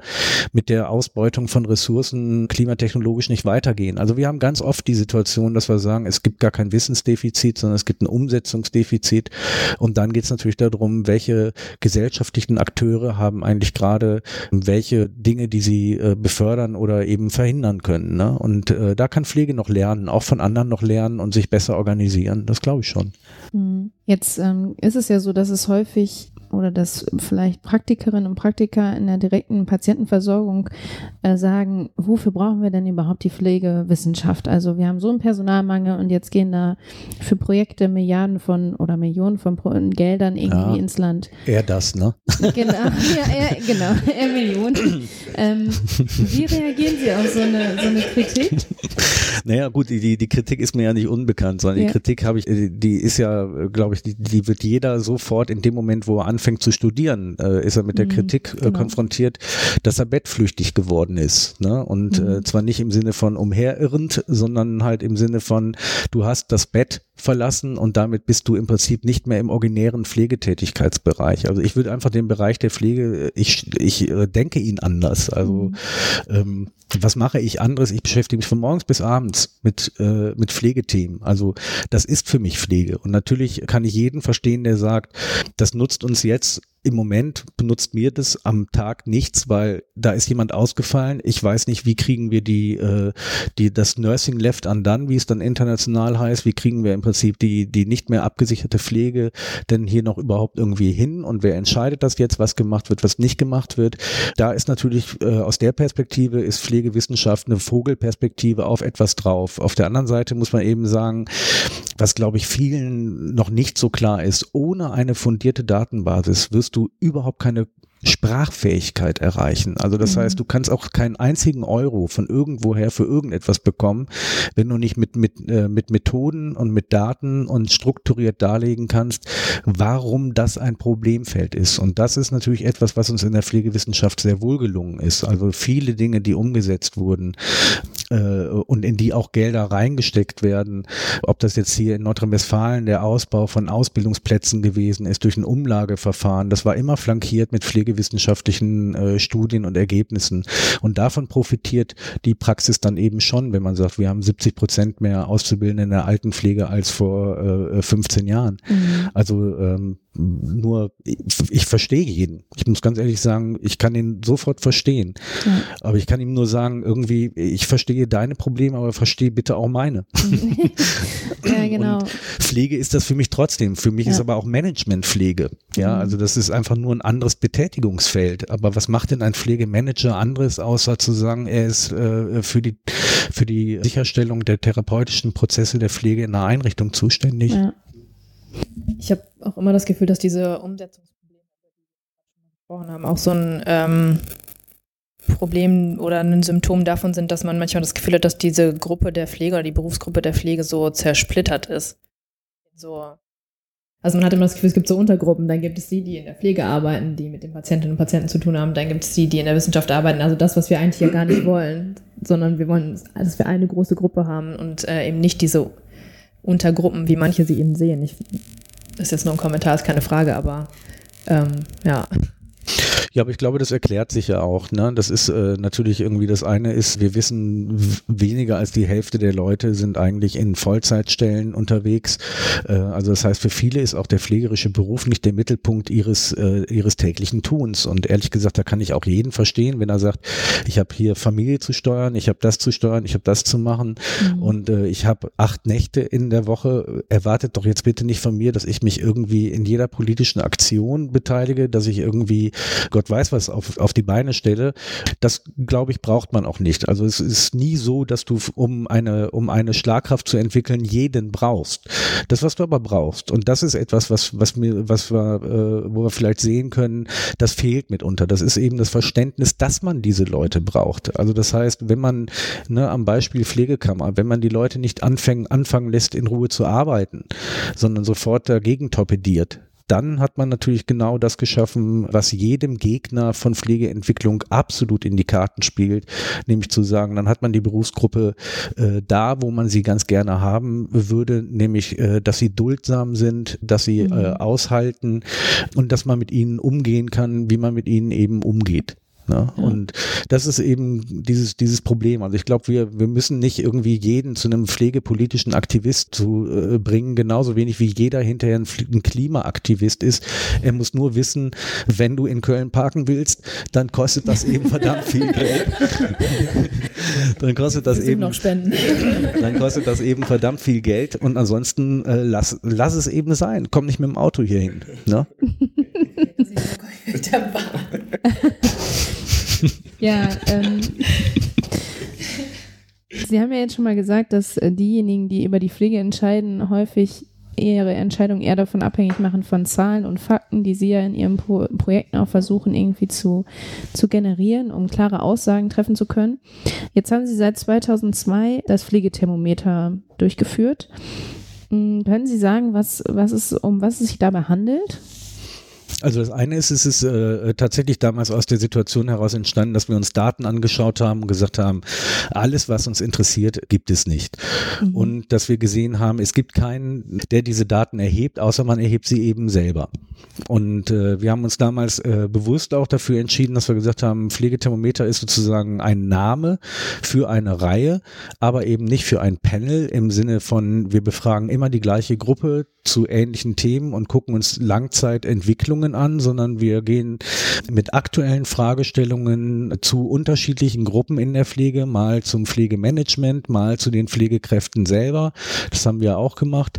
mit der Ausbeutung von Ressourcen klimatechnologisch nicht weitergehen. Also wir haben ganz oft die Situation, dass wir sagen, es gibt gar kein Wissensdefizit, sondern es gibt ein Umsetzungsdefizit. Und und dann geht es natürlich darum, welche gesellschaftlichen Akteure haben eigentlich gerade welche Dinge, die sie äh, befördern oder eben verhindern können. Ne? Und äh, da kann Pflege noch lernen, auch von anderen noch lernen und sich besser organisieren. Das glaube ich schon. Hm. Jetzt ähm, ist es ja so, dass es häufig oder dass vielleicht Praktikerinnen und Praktiker in der direkten Patientenversorgung äh, sagen, wofür brauchen wir denn überhaupt die Pflegewissenschaft? Also wir haben so einen Personalmangel und jetzt gehen da für Projekte Milliarden von oder Millionen von Geldern irgendwie ja, ins Land. Eher das, ne? Genau, ja, eher, genau, eher Millionen. ähm, wie reagieren Sie auf so eine, so eine Kritik? Naja, gut, die, die Kritik ist mir ja nicht unbekannt, sondern ja. die Kritik habe ich, die ist ja, glaube ich, die, die wird jeder sofort in dem Moment, wo er anfängt zu studieren, äh, ist er mit der mhm, Kritik äh, genau. konfrontiert, dass er bettflüchtig geworden ist. Ne? Und mhm. äh, zwar nicht im Sinne von umherirrend, sondern halt im Sinne von, du hast das Bett verlassen und damit bist du im Prinzip nicht mehr im originären Pflegetätigkeitsbereich. Also ich würde einfach den Bereich der Pflege, ich, ich äh, denke ihn anders. Also mhm. ähm, was mache ich anderes? Ich beschäftige mich von morgens bis abends mit, äh, mit Pflegethemen. Also das ist für mich Pflege. Und natürlich kann ich jeden verstehen, der sagt, das nutzt uns jetzt im Moment benutzt mir das am Tag nichts, weil da ist jemand ausgefallen. Ich weiß nicht, wie kriegen wir die, äh, die das Nursing Left Undone, wie es dann international heißt, wie kriegen wir im Prinzip die, die nicht mehr abgesicherte Pflege denn hier noch überhaupt irgendwie hin und wer entscheidet das jetzt, was gemacht wird, was nicht gemacht wird. Da ist natürlich äh, aus der Perspektive ist Pflegewissenschaft eine Vogelperspektive auf etwas drauf. Auf der anderen Seite muss man eben sagen, was glaube ich vielen noch nicht so klar ist, ohne eine fundierte Datenbasis wirst du überhaupt keine Sprachfähigkeit erreichen. Also das mhm. heißt, du kannst auch keinen einzigen Euro von irgendwoher für irgendetwas bekommen, wenn du nicht mit, mit, äh, mit Methoden und mit Daten und strukturiert darlegen kannst, warum das ein Problemfeld ist. Und das ist natürlich etwas, was uns in der Pflegewissenschaft sehr wohl gelungen ist. Also viele Dinge, die umgesetzt wurden und in die auch Gelder reingesteckt werden, ob das jetzt hier in Nordrhein-Westfalen der Ausbau von Ausbildungsplätzen gewesen ist durch ein Umlageverfahren, das war immer flankiert mit Pflege pflegewissenschaftlichen äh, Studien und Ergebnissen. Und davon profitiert die Praxis dann eben schon, wenn man sagt, wir haben 70 Prozent mehr Auszubildende in der Altenpflege als vor äh, 15 Jahren. Mhm. Also ähm, nur, ich, ich verstehe jeden. Ich muss ganz ehrlich sagen, ich kann ihn sofort verstehen. Ja. Aber ich kann ihm nur sagen, irgendwie, ich verstehe deine Probleme, aber verstehe bitte auch meine. (laughs) ja, genau. Und Pflege ist das für mich trotzdem. Für mich ja. ist aber auch Managementpflege. Ja, mhm. also das ist einfach nur ein anderes Betätigungsfeld. Aber was macht denn ein Pflegemanager anderes, außer zu sagen, er ist äh, für die für die Sicherstellung der therapeutischen Prozesse der Pflege in einer Einrichtung zuständig? Ja. Ich habe auch immer das Gefühl, dass diese Umsetzungsprobleme, die wir gesprochen haben, auch so ein ähm, Problem oder ein Symptom davon sind, dass man manchmal das Gefühl hat, dass diese Gruppe der Pflege oder die Berufsgruppe der Pflege so zersplittert ist. So. Also man hat immer das Gefühl, es gibt so Untergruppen. Dann gibt es die, die in der Pflege arbeiten, die mit den Patientinnen und Patienten zu tun haben. Dann gibt es die, die in der Wissenschaft arbeiten. Also das, was wir eigentlich ja gar nicht wollen, sondern wir wollen, dass wir eine große Gruppe haben und äh, eben nicht diese Untergruppen, wie manche sie eben sehen. Ich, ist jetzt nur ein Kommentar, ist keine Frage, aber ähm, ja. Ja, aber ich glaube, das erklärt sich ja auch. Ne? Das ist äh, natürlich irgendwie das eine ist, wir wissen, weniger als die Hälfte der Leute sind eigentlich in Vollzeitstellen unterwegs. Äh, also das heißt, für viele ist auch der pflegerische Beruf nicht der Mittelpunkt ihres, äh, ihres täglichen Tuns. Und ehrlich gesagt, da kann ich auch jeden verstehen, wenn er sagt, ich habe hier Familie zu steuern, ich habe das zu steuern, ich habe das zu machen mhm. und äh, ich habe acht Nächte in der Woche. Erwartet doch jetzt bitte nicht von mir, dass ich mich irgendwie in jeder politischen Aktion beteilige, dass ich irgendwie Gott weiß was auf, auf die Beine stelle, das glaube ich braucht man auch nicht. Also es ist nie so, dass du um eine, um eine Schlagkraft zu entwickeln, jeden brauchst. Das, was du aber brauchst, und das ist etwas, was, was mir, was wir, äh, wo wir vielleicht sehen können, das fehlt mitunter. Das ist eben das Verständnis, dass man diese Leute braucht. Also das heißt, wenn man ne, am Beispiel Pflegekammer, wenn man die Leute nicht anfangen, anfangen lässt, in Ruhe zu arbeiten, sondern sofort dagegen torpediert, dann hat man natürlich genau das geschaffen, was jedem Gegner von Pflegeentwicklung absolut in die Karten spielt, nämlich zu sagen, dann hat man die Berufsgruppe äh, da, wo man sie ganz gerne haben würde, nämlich, äh, dass sie duldsam sind, dass sie mhm. äh, aushalten und dass man mit ihnen umgehen kann, wie man mit ihnen eben umgeht. Ne? Ja. Und das ist eben dieses, dieses Problem. Also ich glaube, wir, wir müssen nicht irgendwie jeden zu einem pflegepolitischen Aktivist zu äh, bringen, genauso wenig wie jeder hinterher ein, ein Klimaaktivist ist. Er muss nur wissen, wenn du in Köln parken willst, dann kostet das eben (laughs) verdammt viel Geld. dann kostet das eben noch Spenden. dann kostet das eben verdammt viel Geld und ansonsten äh, lass, lass es eben sein. Komm nicht mit dem Auto hier hin. Ne? (laughs) mit der Bahn. ja, ähm, Sie haben ja jetzt schon mal gesagt, dass äh, diejenigen, die über die Pflege entscheiden, häufig ihre Entscheidung eher davon abhängig machen von Zahlen und Fakten, die sie ja in ihren Pro Projekten auch versuchen irgendwie zu, zu generieren, um klare Aussagen treffen zu können. Jetzt haben Sie seit 2002 das Pflegethermometer durchgeführt. Hm, können Sie sagen, was, was es, um was es sich dabei handelt? Also das eine ist, es ist äh, tatsächlich damals aus der Situation heraus entstanden, dass wir uns Daten angeschaut haben und gesagt haben, alles, was uns interessiert, gibt es nicht. Mhm. Und dass wir gesehen haben, es gibt keinen, der diese Daten erhebt, außer man erhebt sie eben selber. Und äh, wir haben uns damals äh, bewusst auch dafür entschieden, dass wir gesagt haben, Pflegethermometer ist sozusagen ein Name für eine Reihe, aber eben nicht für ein Panel im Sinne von, wir befragen immer die gleiche Gruppe zu ähnlichen Themen und gucken uns Langzeitentwicklungen an, sondern wir gehen mit aktuellen Fragestellungen zu unterschiedlichen Gruppen in der Pflege, mal zum Pflegemanagement, mal zu den Pflegekräften selber. Das haben wir auch gemacht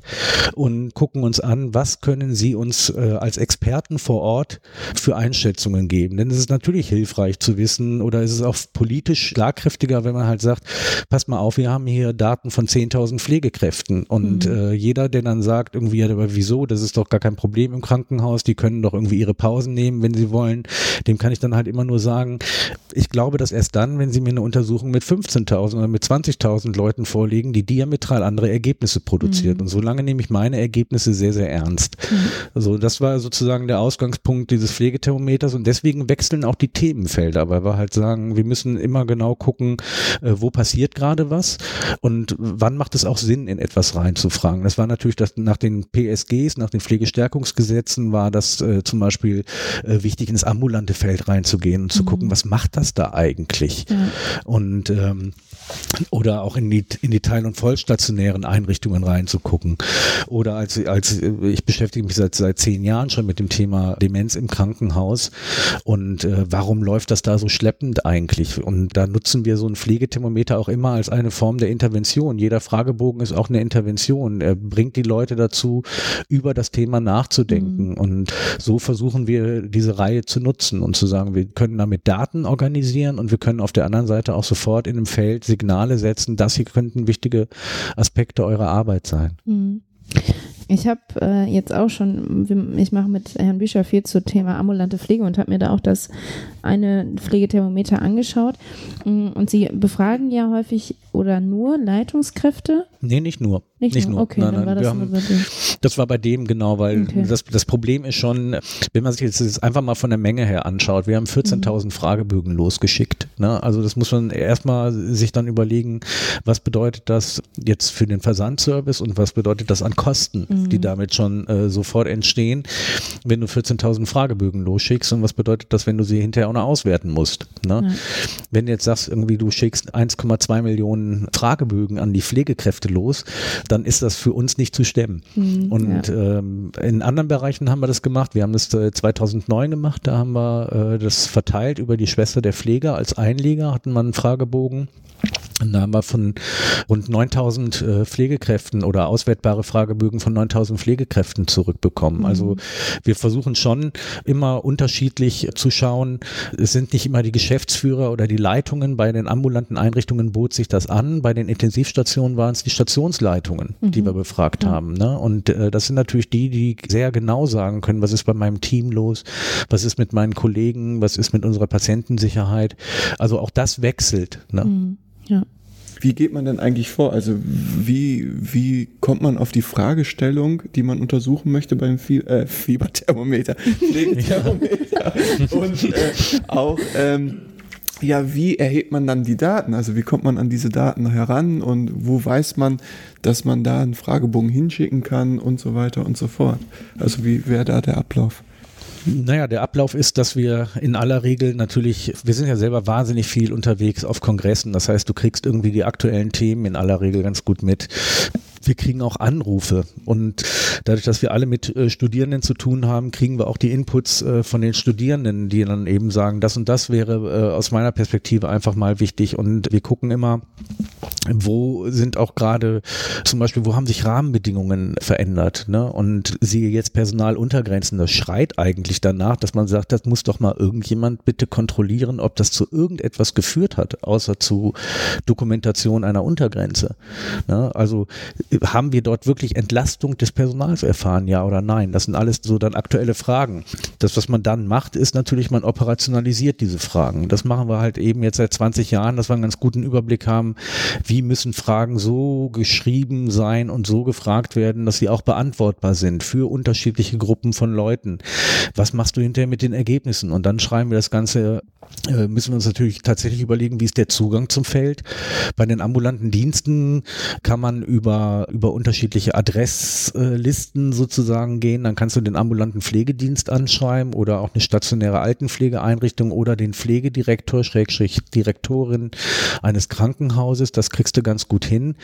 und gucken uns an, was können sie uns äh, als Experten vor Ort für Einschätzungen geben. Denn es ist natürlich hilfreich zu wissen oder ist es auch politisch schlagkräftiger, wenn man halt sagt, pass mal auf, wir haben hier Daten von 10.000 Pflegekräften und mhm. äh, jeder, der dann sagt, irgendwie, aber wieso, das ist doch gar kein Problem im Krankenhaus, die können doch irgendwie ihre Pausen nehmen, wenn sie wollen, dem kann ich dann halt immer nur sagen, ich glaube, dass erst dann, wenn sie mir eine Untersuchung mit 15.000 oder mit 20.000 Leuten vorlegen, die diametral andere Ergebnisse produziert. Mhm. Und solange nehme ich meine Ergebnisse sehr, sehr ernst. Mhm. Also das war sozusagen der Ausgangspunkt dieses Pflegethermometers und deswegen wechseln auch die Themenfelder, weil wir halt sagen, wir müssen immer genau gucken, äh, wo passiert gerade was und wann macht es auch Sinn, in etwas reinzufragen. Das war natürlich das nach den PSGs, nach den Pflegestärkungsgesetzen war das äh, zum Beispiel äh, wichtig, ins ambulante Feld reinzugehen und zu mhm. gucken, was macht das da eigentlich? Ja. Und ähm, oder auch in die, in die teil- und vollstationären Einrichtungen reinzugucken. Oder als, als ich beschäftige mich seit, seit zehn Jahren schon mit dem Thema Demenz im Krankenhaus und äh, warum läuft das da so schleppend eigentlich? Und da nutzen wir so ein Pflegethermometer auch immer als eine Form der Intervention. Jeder Fragebogen ist auch eine Intervention. Er bringt die Leute dazu, über das Thema nachzudenken. Mhm. Und so versuchen wir diese Reihe zu nutzen und zu sagen, wir können damit Daten organisieren und wir können auf der anderen Seite auch sofort in einem Feld Signale setzen, das hier könnten wichtige Aspekte eurer Arbeit sein. Mhm. Ich habe äh, jetzt auch schon, ich mache mit Herrn Bücher viel zu Thema ambulante Pflege und habe mir da auch das eine Pflegethermometer angeschaut. Mm, und Sie befragen ja häufig oder nur Leitungskräfte? Nee, nicht nur. Nicht, nicht nur. Okay, nein, dann nein, war das haben. Das war bei dem genau, weil okay. das, das Problem ist schon, wenn man sich jetzt einfach mal von der Menge her anschaut, wir haben 14.000 mhm. Fragebögen losgeschickt. Ne? Also das muss man erstmal sich dann überlegen, was bedeutet das jetzt für den Versandservice und was bedeutet das an Kosten? Mhm mhm. die damit schon äh, sofort entstehen, wenn du 14.000 Fragebögen losschickst und was bedeutet das, wenn du sie hinterher auch noch auswerten musst. Ne? Ja. Wenn du jetzt sagst, irgendwie du schickst 1,2 Millionen Fragebögen an die Pflegekräfte los, dann ist das für uns nicht zu stemmen. Mhm, und ja. ähm, in anderen Bereichen haben wir das gemacht. Wir haben das äh, 2009 gemacht, da haben wir äh, das verteilt über die Schwester der Pfleger als Einleger, hatten wir einen Fragebogen da haben wir von rund 9000 äh, Pflegekräften oder auswertbare Fragebögen von 9000 Pflegekräften zurückbekommen. Also mhm. Also wir versuchen schon immer unterschiedlich zu schauen. Es sind nicht immer die Geschäftsführer oder die Leitungen. Bei den ambulanten Einrichtungen bot sich das an. Bei den Intensivstationen waren es die Stationsleitungen, mhm. die wir befragt ja. haben. Ne? Und äh, das sind natürlich die, die sehr genau sagen können, was ist bei meinem Team los, was ist mit meinen Kollegen, was ist mit unserer Patientensicherheit. Also auch das wechselt. Ne? Ja. Wie geht man denn eigentlich vor? Also wie, wie kommt man auf die Fragestellung, die man untersuchen möchte beim Fie äh, Fieberthermometer, (laughs) Pflegethermometer und äh, auch ähm, ja, wie erhebt man dann die Daten? Also wie kommt man an diese Daten heran und wo weiß man, dass man da einen Fragebogen hinschicken kann und so weiter und so fort? Also wie wäre da der Ablauf? Naja, der Ablauf ist, dass wir in aller Regel natürlich, wir sind ja selber wahnsinnig viel unterwegs auf Kongressen. Das heißt, du kriegst irgendwie die aktuellen Themen in aller Regel ganz gut mit wir kriegen auch Anrufe und dadurch, dass wir alle mit äh, Studierenden zu tun haben, kriegen wir auch die Inputs äh, von den Studierenden, die dann eben sagen, das und das wäre äh, aus meiner Perspektive einfach mal wichtig und wir gucken immer, wo sind auch gerade zum Beispiel, wo haben sich Rahmenbedingungen verändert ne? und siehe jetzt Personaluntergrenzen, das schreit eigentlich danach, dass man sagt, das muss doch mal irgendjemand bitte kontrollieren, ob das zu irgendetwas geführt hat, außer zu Dokumentation einer Untergrenze. Ne? Also haben wir dort wirklich Entlastung des Personals erfahren, ja oder nein? Das sind alles so dann aktuelle Fragen. Das, was man dann macht, ist natürlich, man operationalisiert diese Fragen. Das machen wir halt eben jetzt seit 20 Jahren, dass wir einen ganz guten Überblick haben, wie müssen Fragen so geschrieben sein und so gefragt werden, dass sie auch beantwortbar sind für unterschiedliche Gruppen von Leuten. Was machst du hinterher mit den Ergebnissen? Und dann schreiben wir das Ganze, äh, müssen wir uns natürlich tatsächlich überlegen, wie ist der Zugang zum Feld. Bei den ambulanten Diensten kann man über, über unterschiedliche Adresslisten sozusagen gehen. Dann kannst du den ambulanten Pflegedienst anschreiben oder auch eine stationäre Altenpflegeeinrichtung oder den Pflegedirektor, Schrägstrich Direktorin eines Krankenhauses. Das kriegst du ganz gut hin.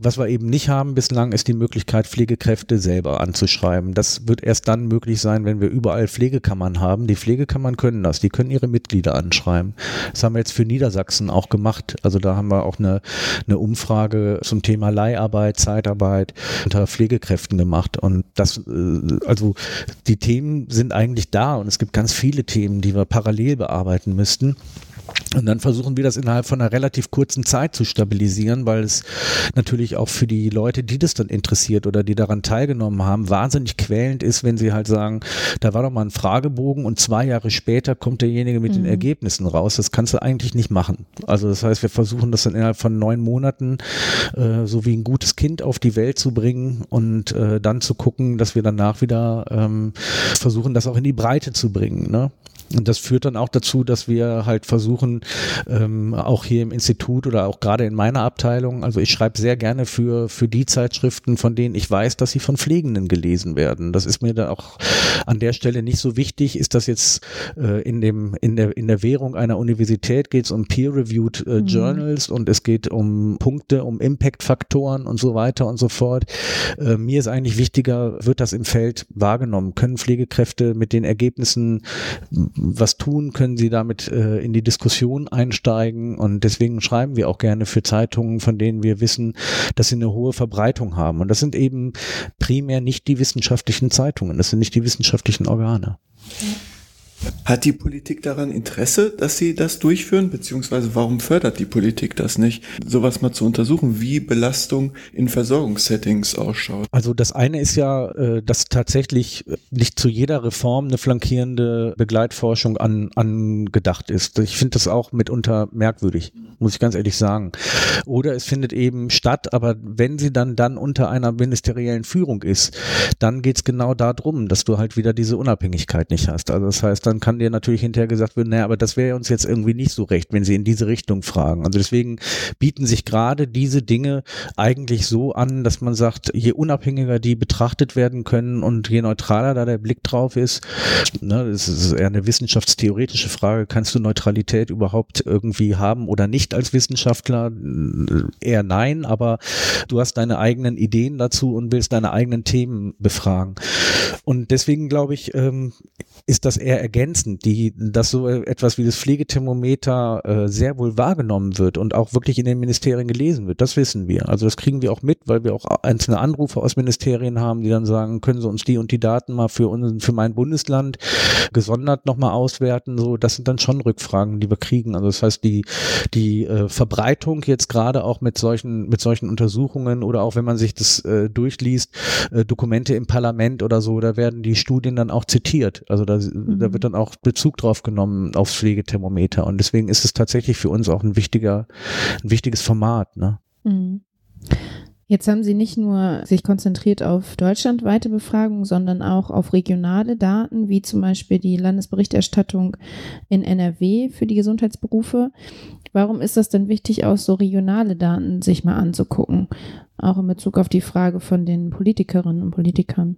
Was wir eben nicht haben bislang, ist die Möglichkeit, Pflegekräfte selber anzuschreiben. Das wird erst dann möglich sein, wenn wir überall Pflegekammern haben. Die Pflegekammern können das, die können ihre Mitglieder anschreiben. Das haben wir jetzt für Niedersachsen auch gemacht. Also da haben wir auch eine, eine Umfrage zum Thema Leiharbeit, Zeitarbeit unter Pflegekräften gemacht. Und das, äh, also die Themen sind eigentlich da und es gibt ganz viele Themen, die wir parallel bearbeiten müssten. Und dann versuchen wir das innerhalb von einer relativ kurzen Zeit zu stabilisieren, weil es natürlich auch für die Leute, die das dann interessiert oder die daran teilgenommen haben, wahnsinnig quälend ist, wenn sie halt sagen, da war doch mal ein Fragebogen und zwei Jahre später kommt derjenige mit mhm. den Ergebnissen raus. Das kannst du eigentlich nicht machen. Also das heißt, wir versuchen das dann innerhalb von neun Monaten äh, so wie ein gutes Kind auf die Welt zu bringen und äh, dann zu gucken, dass wir danach wieder ähm, versuchen, das auch in die Breite zu bringen. Ne? Und das führt dann auch dazu, dass wir halt versuchen, ähm, auch hier im Institut oder auch gerade in meiner Abteilung, also ich schreibe sehr gerne für, für die Zeitschriften, von denen ich weiß, dass sie von Pflegenden gelesen werden. Das ist mir dann auch an der Stelle nicht so wichtig. Ist das jetzt äh, in dem, in der, in der Währung einer Universität geht es um Peer-Reviewed äh, mhm. Journals und es geht um Punkte, um Impact-Faktoren und so weiter und so fort. Äh, mir ist eigentlich wichtiger, wird das im Feld wahrgenommen? Können Pflegekräfte mit den Ergebnissen was tun, können sie damit äh, in die Diskussion einsteigen und deswegen schreiben wir auch gerne für Zeitungen, von denen wir wissen, dass sie eine hohe Verbreitung haben. Und das sind eben primär nicht die wissenschaftlichen Zeitungen, das sind nicht die wissenschaftlichen Organe. Ja. Hat die Politik daran Interesse, dass sie das durchführen? Beziehungsweise warum fördert die Politik das nicht, sowas mal zu untersuchen, wie Belastung in Versorgungssettings ausschaut? Also das eine ist ja, äh, dass tatsächlich nicht zu jeder Reform eine flankierende Begleitforschung an, angedacht ist. Ich finde das auch mitunter merkwürdig, muss ich ganz ehrlich sagen. Oder es findet eben statt, aber wenn sie dann dann unter einer ministeriellen Führung ist, dann geht es genau darum, dass du halt wieder diese Unabhängigkeit nicht hast. Also das heißt, dann kann dir natürlich hinterher gesagt werden, naja, aber das wäre uns jetzt irgendwie nicht so recht, wenn sie in diese Richtung fragen. Also deswegen bieten sich gerade diese Dinge eigentlich so an, dass man sagt, je unabhängiger die betrachtet werden können und je neutraler da der Blick drauf ist, ne, das ist eher eine wissenschaftstheoretische Frage, kannst du Neutralität überhaupt irgendwie haben oder nicht als Wissenschaftler? Eher nein, aber du hast deine eigenen Ideen dazu und willst deine eigenen Themen befragen. Und deswegen glaube ich, ähm, ist das eher ergänzend, die, dass so etwas wie das Pflegethermometer äh, sehr wohl wahrgenommen wird und auch wirklich in den Ministerien gelesen wird. Das wissen wir. Also das kriegen wir auch mit, weil wir auch einzelne Anrufe aus Ministerien haben, die dann sagen, können Sie uns die und die Daten mal für uns, für mein Bundesland gesondert nochmal auswerten. So, das sind dann schon Rückfragen, die wir kriegen. Also das heißt, die, die äh, Verbreitung jetzt gerade auch mit solchen, mit solchen Untersuchungen oder auch wenn man sich das äh, durchliest, äh, Dokumente im Parlament oder so, da werden die Studien dann auch zitiert. Also da, mhm. da wird dann auch Bezug drauf genommen aufs Pflegethermometer. Und deswegen ist es tatsächlich für uns auch ein wichtiger, ein wichtiges Format. Ne? Mhm. Jetzt haben Sie nicht nur sich konzentriert auf deutschlandweite Befragungen, sondern auch auf regionale Daten, wie zum Beispiel die Landesberichterstattung in NRW für die Gesundheitsberufe. Warum ist das denn wichtig, auch so regionale Daten sich mal anzugucken? Auch in Bezug auf die Frage von den Politikerinnen und Politikern.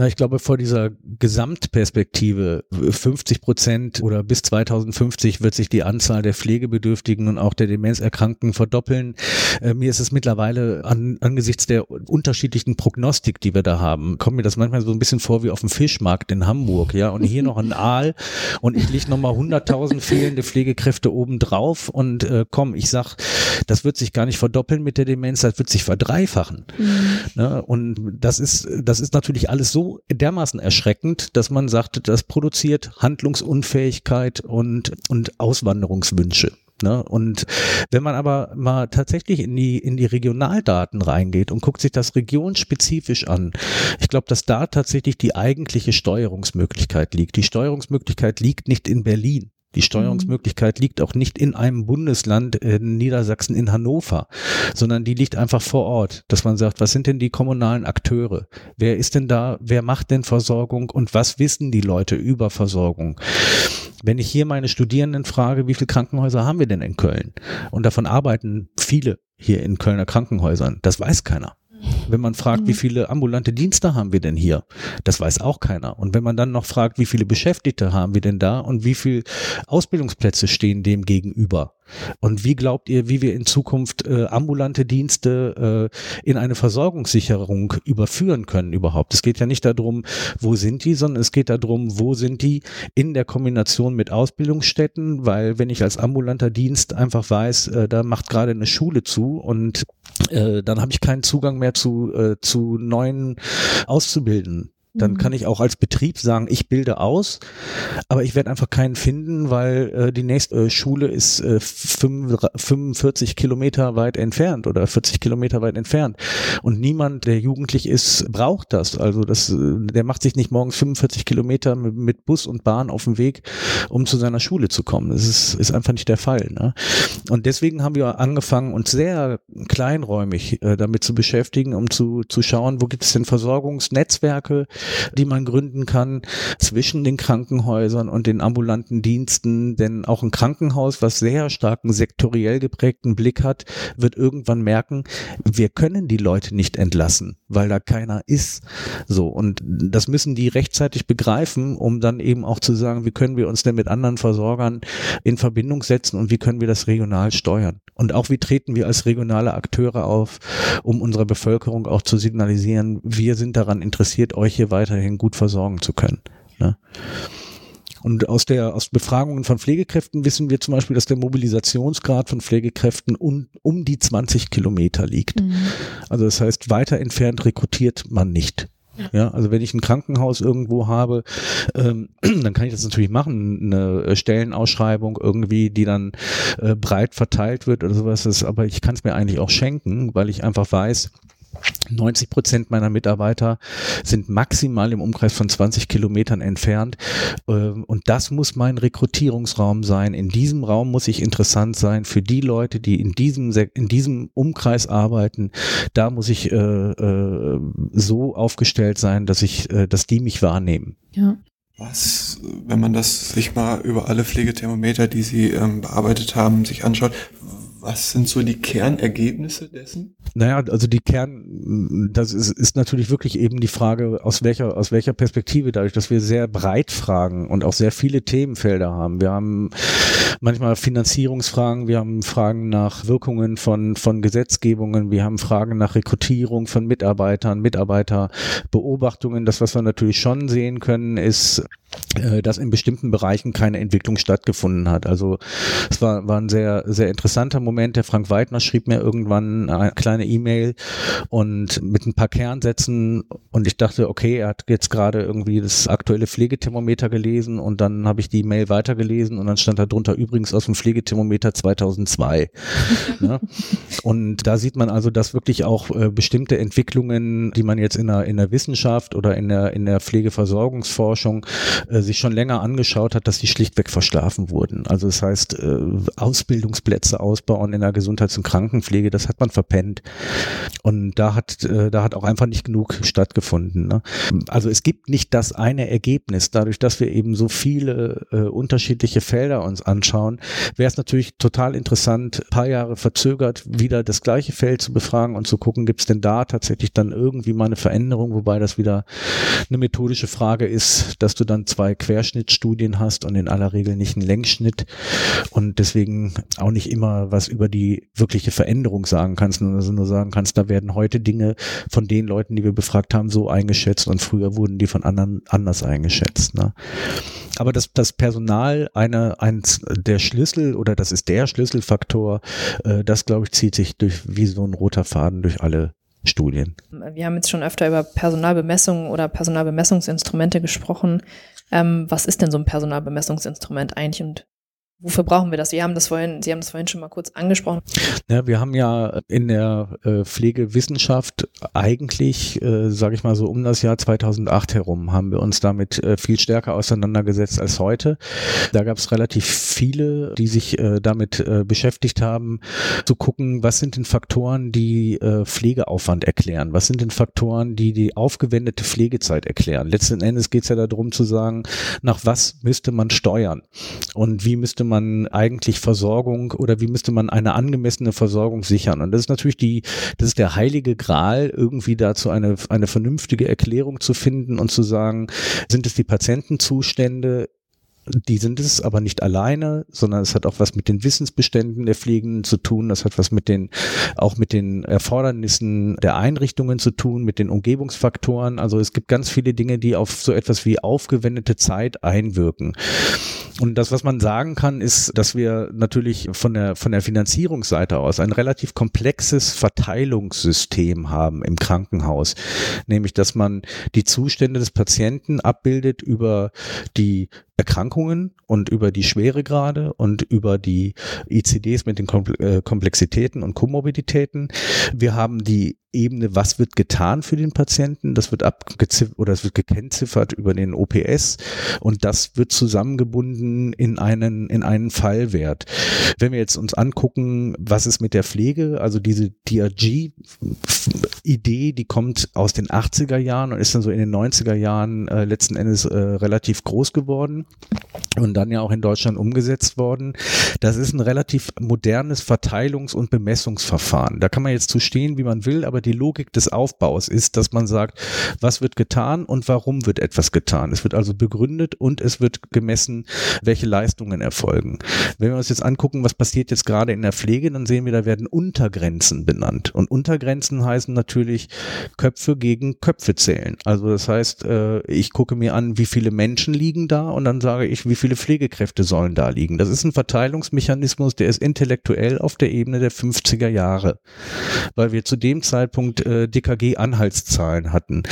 Na, ich glaube, vor dieser Gesamtperspektive 50 Prozent oder bis 2050 wird sich die Anzahl der Pflegebedürftigen und auch der Demenzerkrankten verdoppeln. Äh, mir ist es mittlerweile an, angesichts der unterschiedlichen Prognostik, die wir da haben, kommt mir das manchmal so ein bisschen vor wie auf dem Fischmarkt in Hamburg, ja, und hier noch ein Aal und ich leg nochmal 100.000 fehlende Pflegekräfte oben drauf und äh, komm, ich sag, das wird sich gar nicht verdoppeln mit der Demenz, das wird sich verdreifachen. Mhm. Ne? Und das ist, das ist natürlich alles so dermaßen erschreckend, dass man sagt, das produziert Handlungsunfähigkeit und, und Auswanderungswünsche. Ne? Und wenn man aber mal tatsächlich in die, in die Regionaldaten reingeht und guckt sich das regionspezifisch an, ich glaube, dass da tatsächlich die eigentliche Steuerungsmöglichkeit liegt. Die Steuerungsmöglichkeit liegt nicht in Berlin. Die Steuerungsmöglichkeit liegt auch nicht in einem Bundesland in Niedersachsen in Hannover, sondern die liegt einfach vor Ort, dass man sagt, was sind denn die kommunalen Akteure? Wer ist denn da? Wer macht denn Versorgung und was wissen die Leute über Versorgung? Wenn ich hier meine Studierenden frage, wie viele Krankenhäuser haben wir denn in Köln? Und davon arbeiten viele hier in Kölner Krankenhäusern. Das weiß keiner. Wenn man fragt, wie Mhm. viele ambulante Dienste haben wir denn hier? Das weiß auch keiner. Und wenn man dann noch fragt, wie viele Beschäftigte haben wir denn da und wie viele Ausbildungsplätze stehen dem gegenüber? Und wie glaubt ihr, wie wir in Zukunft äh, ambulante Dienste äh, in eine Versorgungssicherung überführen können überhaupt? Es geht ja nicht darum, wo sind die, sondern es geht darum, wo sind die in der Kombination mit Ausbildungsstätten, weil wenn ich als ambulanter Dienst einfach weiß, äh, da macht gerade eine Schule zu und äh, dann habe ich keinen Zugang mehr zu, äh, zu neuen Auszubildenden. Dann Mhm. kann ich auch als Betrieb sagen, ich bilde aus, aber ich werde einfach keinen finden, weil äh, die nächste äh, Schule ist äh, fünf- 45 Kilometer weit entfernt oder 40 Kilometer weit entfernt. Und niemand, der jugendlich ist, braucht das. Also das, äh, der macht sich nicht morgens 45 Kilometer mit, mit Bus und Bahn auf dem Weg, um zu seiner Schule zu kommen. Das ist, ist einfach nicht der Fall. Ne? Und deswegen haben wir angefangen, uns sehr kleinräumig äh, damit zu beschäftigen, um zu, zu schauen, wo gibt es denn Versorgungsnetzwerke, die man gründen kann zwischen den Krankenhäusern und den ambulanten Diensten. Denn auch ein Krankenhaus, was sehr starken sektoriell geprägten Blick hat, wird irgendwann merken, wir können die Leute nicht entlassen, weil da keiner ist. So. Und das müssen die rechtzeitig begreifen, um dann eben auch zu sagen, wie können wir uns denn mit anderen Versorgern in Verbindung setzen und wie können wir das regional steuern? Und auch wie treten wir als regionale Akteure auf, um unserer Bevölkerung auch zu signalisieren, wir sind daran interessiert, euch hier weiterhin gut versorgen zu können. Ne? Und aus der aus Befragungen von Pflegekräften wissen wir zum Beispiel, dass der Mobilisationsgrad von Pflegekräften um, um die 20 Kilometer liegt. Mhm. Also das heißt, weiter entfernt rekrutiert man nicht. Ja, also wenn ich ein Krankenhaus irgendwo habe, ähm, (clears throat) dann kann ich das natürlich machen, eine Stellenausschreibung irgendwie, die dann äh, breit verteilt wird oder sowas. Das, aber ich kann es mir eigentlich auch schenken, weil ich einfach weiß, 90 Prozent meiner Mitarbeiter sind maximal im Umkreis von 20 Kilometern entfernt. Ähm, Und das muss mein Rekrutierungsraum sein. In diesem Raum muss ich interessant sein für die Leute, die in diesem, in diesem Umkreis arbeiten. Da muss ich äh, äh, so aufgestellt sein, dass ich, äh, dass die mich wahrnehmen. Ja. Was, wenn man das sich mal über alle Pflegethermometer, die Sie ähm, bearbeitet haben, sich anschaut, was sind so die Kernergebnisse dessen? Naja, also die Kern, das ist, ist natürlich wirklich eben die Frage, aus welcher, aus welcher Perspektive, dadurch, dass wir sehr breit fragen und auch sehr viele Themenfelder haben. Wir haben manchmal Finanzierungsfragen, wir haben Fragen nach Wirkungen von, von Gesetzgebungen, wir haben Fragen nach Rekrutierung von Mitarbeitern, Mitarbeiterbeobachtungen. Das, was wir natürlich schon sehen können, ist, äh, dass in bestimmten Bereichen keine Entwicklung stattgefunden hat. Also es war, war ein sehr, sehr interessanter Moment. Der Frank Weidner schrieb mir irgendwann eine kleine E-Mail und mit ein paar Kernsätzen und ich dachte, okay, er hat jetzt gerade irgendwie das aktuelle Pflegethermometer gelesen und dann habe ich die Mail weitergelesen und dann stand da drunter übrigens aus dem Pflegethermometer 2002. (laughs) ne? Und da sieht man also, dass wirklich auch äh, bestimmte Entwicklungen, die man jetzt in der, in der Wissenschaft oder in der, in der Pflegeversorgungsforschung äh, sich schon länger angeschaut hat, dass die schlichtweg verschlafen wurden. Also das heißt, äh, Ausbildungsplätze ausbauen in der Gesundheits- und Krankenpflege, das hat man verpennt. Und da hat, äh, da hat auch einfach nicht genug stattgefunden. Ne? Also es gibt nicht das eine Ergebnis. Dadurch, dass wir eben so viele äh, unterschiedliche Felder uns anschauen, wäre es natürlich total interessant, ein paar Jahre verzögert wieder das gleiche Feld zu befragen und zu gucken, gibt es denn da tatsächlich dann irgendwie mal eine Veränderung, wobei das wieder eine methodische Frage ist, dass du dann zwei Querschnittstudien hast und in aller Regel nicht einen Längsschnitt und deswegen auch nicht immer was über die wirkliche Veränderung sagen kannst, sondern also nur sagen kannst, da werden heute Dinge von den Leuten, die wir befragt haben, so eingeschätzt und früher wurden die von anderen anders eingeschätzt. Ne? Aber das, das Personal eine, eins der Schlüssel oder das ist der Schlüsselfaktor, äh, das glaube ich zieht sich durch wie so ein roter Faden durch alle Studien. Wir haben jetzt schon öfter über Personalbemessung oder Personalbemessungsinstrumente gesprochen. Ähm, was ist denn so ein Personalbemessungsinstrument eigentlich und wofür brauchen wir das? Wir haben das vorhin, Sie haben das vorhin schon mal kurz angesprochen. Ja, wir haben ja in der äh, Pflegewissenschaft eigentlich, äh, sage ich mal so um das Jahr 2008 herum, haben wir uns damit äh, viel stärker auseinandergesetzt als heute. Da gab es relativ viele, die sich äh, damit äh, beschäftigt haben, zu gucken, was sind denn Faktoren, die äh, Pflegeaufwand erklären? Was sind denn Faktoren, die die aufgewendete Pflegezeit erklären? Letzten Endes geht es ja darum zu sagen, nach was müsste man steuern und wie müsste eigentlich Versorgung oder wie müsste man eine angemessene Versorgung sichern? Und das ist natürlich die, das ist der heilige Gral, irgendwie dazu eine, eine vernünftige Erklärung zu finden und zu sagen, sind es die Patientenzustände, die sind es aber nicht alleine, sondern es hat auch was mit den Wissensbeständen der Pflegenden zu tun. Das hat was mit den, auch mit den Erfordernissen der Einrichtungen zu tun, mit den Umgebungsfaktoren. Also es gibt ganz viele Dinge, die auf so etwas wie aufgewendete Zeit einwirken. Und das, was man sagen kann, ist, dass wir natürlich von der, von der Finanzierungsseite aus ein relativ komplexes Verteilungssystem haben im Krankenhaus. Nämlich, dass man die Zustände des Patienten abbildet über die Erkrankungen und über die Schweregrade und über die ICDs mit den äh, Komplexitäten und Komorbiditäten. Wir haben die Ebene, was wird getan für den Patienten, das wird abgeziffert oder es wird gekennziffert über den OPS und das wird zusammengebunden in einen, in einen Fallwert. Wenn wir jetzt uns angucken, was ist mit der Pflege, also diese DRG-Idee, die kommt aus den 80er Jahren und ist dann so in den 90er Jahren äh, letzten Endes äh, relativ groß geworden und dann ja auch in Deutschland umgesetzt worden. Das ist ein relativ modernes Verteilungs- und Bemessungsverfahren. Da kann man jetzt zu stehen, wie man will, aber die Logik des Aufbaus ist, dass man sagt, was wird getan und warum wird etwas getan. Es wird also begründet und es wird gemessen, welche Leistungen erfolgen. Wenn wir uns jetzt angucken, was passiert jetzt gerade in der Pflege, dann sehen wir, da werden Untergrenzen benannt. Und Untergrenzen heißen natürlich Köpfe gegen Köpfe zählen. Also das heißt, äh, ich gucke mir an, wie viele Menschen liegen da und dann sage ich, wie viele Pflegekräfte sollen da liegen. Das ist ein Verteilungsmechanismus, der ist intellektuell auf der Ebene der 50er Jahre, weil wir zu dem Zeitpunkt Zeitpunkt äh, DKG-Anhaltszahlen hatten.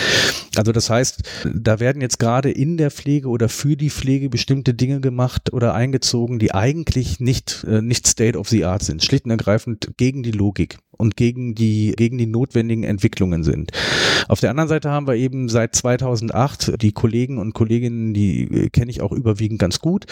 Also das heißt, da werden jetzt gerade in der Pflege oder für die Pflege bestimmte Dinge gemacht oder eingezogen, die eigentlich nicht, äh, nicht State of the Art sind, schlicht und ergreifend gegen die Logik und gegen die, gegen die notwendigen Entwicklungen sind. Auf der anderen Seite haben wir eben seit 2008 die Kollegen und Kolleginnen, die äh, kenne ich auch überwiegend ganz gut,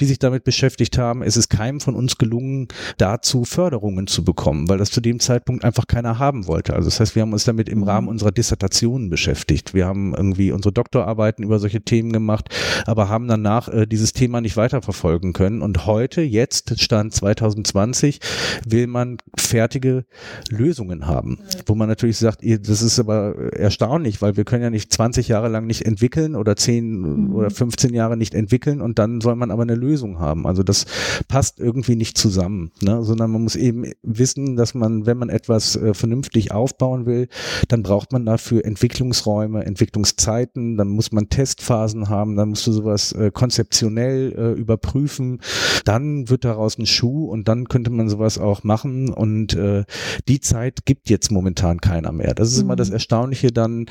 die sich damit beschäftigt haben. Es ist keinem von uns gelungen, dazu Förderungen zu bekommen, weil das zu dem Zeitpunkt einfach keiner haben wollte. Also das heißt, wir haben uns damit im Rahmen unserer Dissertationen beschäftigt. Wir haben irgendwie unsere Doktorarbeiten über solche Themen gemacht, aber haben danach äh, dieses Thema nicht weiterverfolgen können. Und heute, jetzt, Stand 2020, will man fertige Lösungen haben, wo man natürlich sagt, das ist aber erstaunlich, weil wir können ja nicht 20 Jahre lang nicht entwickeln oder 10 mhm. oder 15 Jahre nicht entwickeln und dann soll man aber eine Lösung haben. Also das passt irgendwie nicht zusammen, ne? sondern man muss eben wissen, dass man, wenn man etwas äh, vernünftig aufbauen will, dann braucht man dafür Entwicklungsräume, Entwicklungszeiten, dann muss man Testphasen haben, dann musst du sowas äh, konzeptionell äh, überprüfen, dann wird daraus ein Schuh und dann könnte man sowas auch machen und äh, die Zeit gibt jetzt momentan keiner mehr. Das ist mhm. immer das mhm. Erstaunliche dann,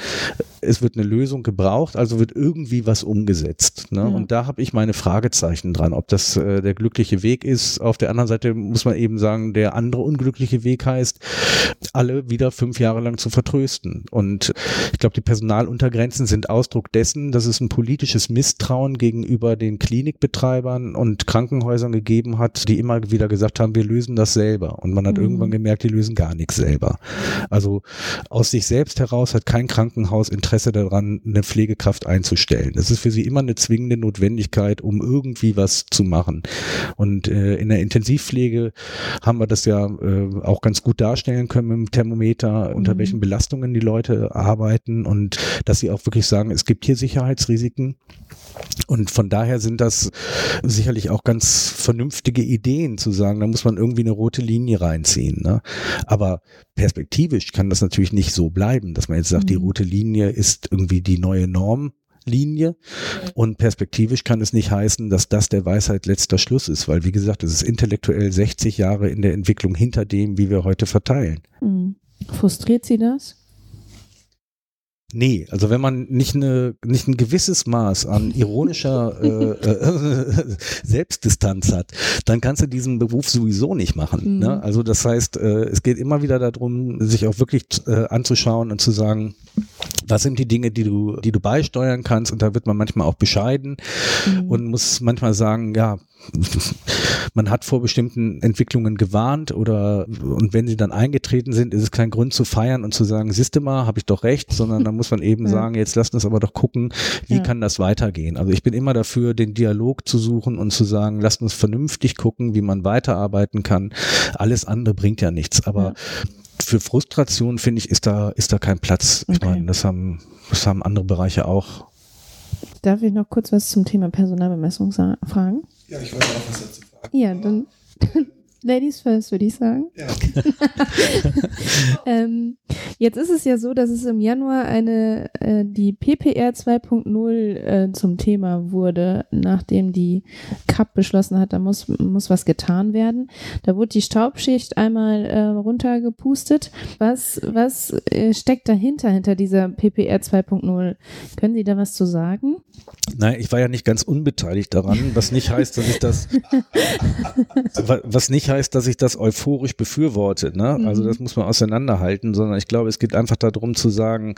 es wird eine Lösung gebraucht, also wird irgendwie was umgesetzt. Ne? Ja. Und da habe ich meine Fragezeichen dran, ob das äh, der glückliche Weg ist. Auf der anderen Seite muss man eben sagen, der andere unglückliche Weg heißt, alle wieder fünf Jahre lang zu vertrösten. Und ich glaube, die Personaluntergrenzen sind Ausdruck dessen, dass es ein politisches Misstrauen gegenüber den Klinikbetreibern und Krankenhäusern gegeben hat, die immer wieder gesagt haben, wir lösen das selber. Und man hat mhm. irgendwann gemerkt, die lösen gar nichts selber. Also aus sich selbst heraus hat kein Krankenhaus Interesse daran, eine Pflegekraft einzustellen. Das ist für sie immer eine zwingende Notwendigkeit, um irgendwie was zu machen. Und äh, in der Intensivpflege haben wir das ja äh, auch ganz gut darstellen können mit dem Thermometer, unter mhm. welchen Belastungen die Leute arbeiten und dass sie auch wirklich sagen, es gibt hier Sicherheitsrisiken. Und von daher sind das sicherlich auch ganz vernünftige Ideen zu sagen, da muss man irgendwie eine rote Linie reinziehen. Ne? Aber perspektivisch kann das natürlich nicht so bleiben, dass man jetzt sagt, mhm. die rote Linie ist irgendwie die neue Normlinie. Und perspektivisch kann es nicht heißen, dass das der Weisheit letzter Schluss ist, weil wie gesagt, es ist intellektuell 60 Jahre in der Entwicklung hinter dem, wie wir heute verteilen. Mhm. Frustriert Sie das? Nee, also wenn man nicht, eine, nicht ein gewisses Maß an ironischer (laughs) äh, äh, Selbstdistanz hat, dann kannst du diesen Beruf sowieso nicht machen. Mhm. Ne? Also das heißt, äh, es geht immer wieder darum, sich auch wirklich äh, anzuschauen und zu sagen, was sind die Dinge, die du, die du beisteuern kannst? Und da wird man manchmal auch bescheiden mhm. und muss manchmal sagen, ja, (laughs) man hat vor bestimmten Entwicklungen gewarnt oder und wenn sie dann eingetreten sind, ist es kein Grund zu feiern und zu sagen, siehste mal, habe ich doch recht, sondern da muss man eben (laughs) ja. sagen, jetzt lasst uns aber doch gucken, wie ja. kann das weitergehen. Also ich bin immer dafür, den Dialog zu suchen und zu sagen, lasst uns vernünftig gucken, wie man weiterarbeiten kann. Alles andere bringt ja nichts. Aber ja. für Frustration, finde ich, ist da, ist da kein Platz. Okay. Ich meine, das haben, das haben andere Bereiche auch. Darf ich noch kurz was zum Thema Personalbemessung fragen? Ja, ich wollte auch was dazu fragen. Ja, dann Ladies first, würde ich sagen. Ja. (laughs) ähm, jetzt ist es ja so, dass es im Januar eine äh, die PPR 2.0 äh, zum Thema wurde, nachdem die CAP beschlossen hat, da muss, muss was getan werden. Da wurde die Staubschicht einmal äh, runtergepustet. Was, was äh, steckt dahinter, hinter dieser PPR 2.0? Können Sie da was zu sagen? Nein, ich war ja nicht ganz unbeteiligt daran, was nicht heißt, dass ich das (laughs) was nicht heißt, dass ich das euphorisch befürworte. Ne? Mhm. Also das muss man auseinanderhalten, sondern ich glaube, es geht einfach darum zu sagen,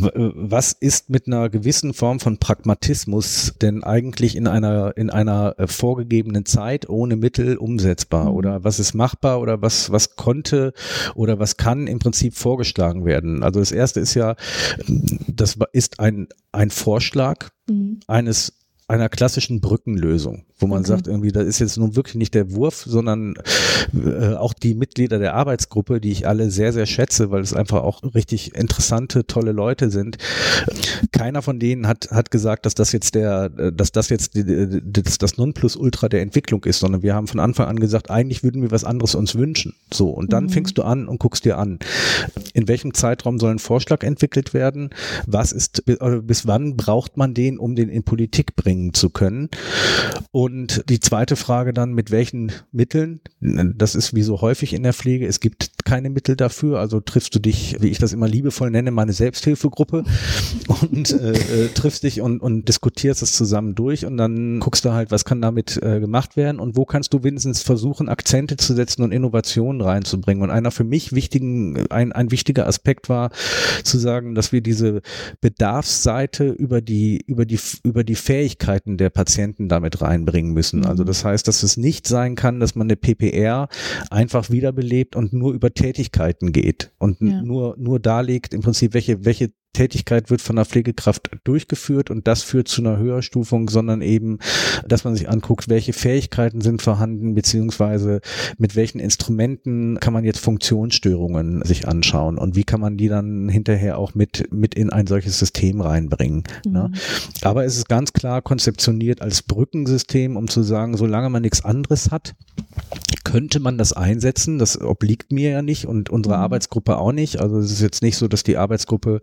was ist mit einer gewissen Form von Pragmatismus denn eigentlich in einer, in einer äh, vorgegebenen Zeit ohne Mittel umsetzbar? Mhm. Oder was ist machbar oder was, was konnte oder was kann im Prinzip vorgeschlagen werden? Also das erste ist ja, das ist ein, ein Vorschlag mhm. eines einer klassischen Brückenlösung wo man okay. sagt, irgendwie, das ist jetzt nun wirklich nicht der Wurf, sondern äh, auch die Mitglieder der Arbeitsgruppe, die ich alle sehr, sehr schätze, weil es einfach auch richtig interessante, tolle Leute sind. Keiner von denen hat, hat gesagt, dass das jetzt der, dass das jetzt die, das, das Nonplusultra der Entwicklung ist, sondern wir haben von Anfang an gesagt, eigentlich würden wir was anderes uns wünschen. So. Und dann mhm. fängst du an und guckst dir an. In welchem Zeitraum soll ein Vorschlag entwickelt werden? Was ist, bis wann braucht man den, um den in Politik bringen zu können? Und die zweite Frage dann, mit welchen Mitteln? Das ist wie so häufig in der Pflege. Es gibt keine Mittel dafür. Also triffst du dich, wie ich das immer liebevoll nenne, meine Selbsthilfegruppe (laughs) und äh, äh, triffst dich und, und diskutierst es zusammen durch und dann guckst du halt, was kann damit äh, gemacht werden und wo kannst du wenigstens versuchen, Akzente zu setzen und Innovationen reinzubringen. Und einer für mich wichtigen, ein, ein wichtiger Aspekt war zu sagen, dass wir diese Bedarfsseite über die, über die, über die Fähigkeiten der Patienten damit reinbringen bringen müssen. Also mhm. das heißt, dass es nicht sein kann, dass man eine PPR einfach wiederbelebt und nur über Tätigkeiten geht und ja. nur, nur darlegt im Prinzip, welche, welche Tätigkeit wird von der Pflegekraft durchgeführt und das führt zu einer Höherstufung, sondern eben, dass man sich anguckt, welche Fähigkeiten sind vorhanden, beziehungsweise mit welchen Instrumenten kann man jetzt Funktionsstörungen sich anschauen und wie kann man die dann hinterher auch mit, mit in ein solches System reinbringen. Ne? Mhm. Ne? Aber es ist ganz klar konzeptioniert als Brückensystem, um zu sagen, solange man nichts anderes hat, könnte man das einsetzen. Das obliegt mir ja nicht und unsere mhm. Arbeitsgruppe auch nicht. Also es ist jetzt nicht so, dass die Arbeitsgruppe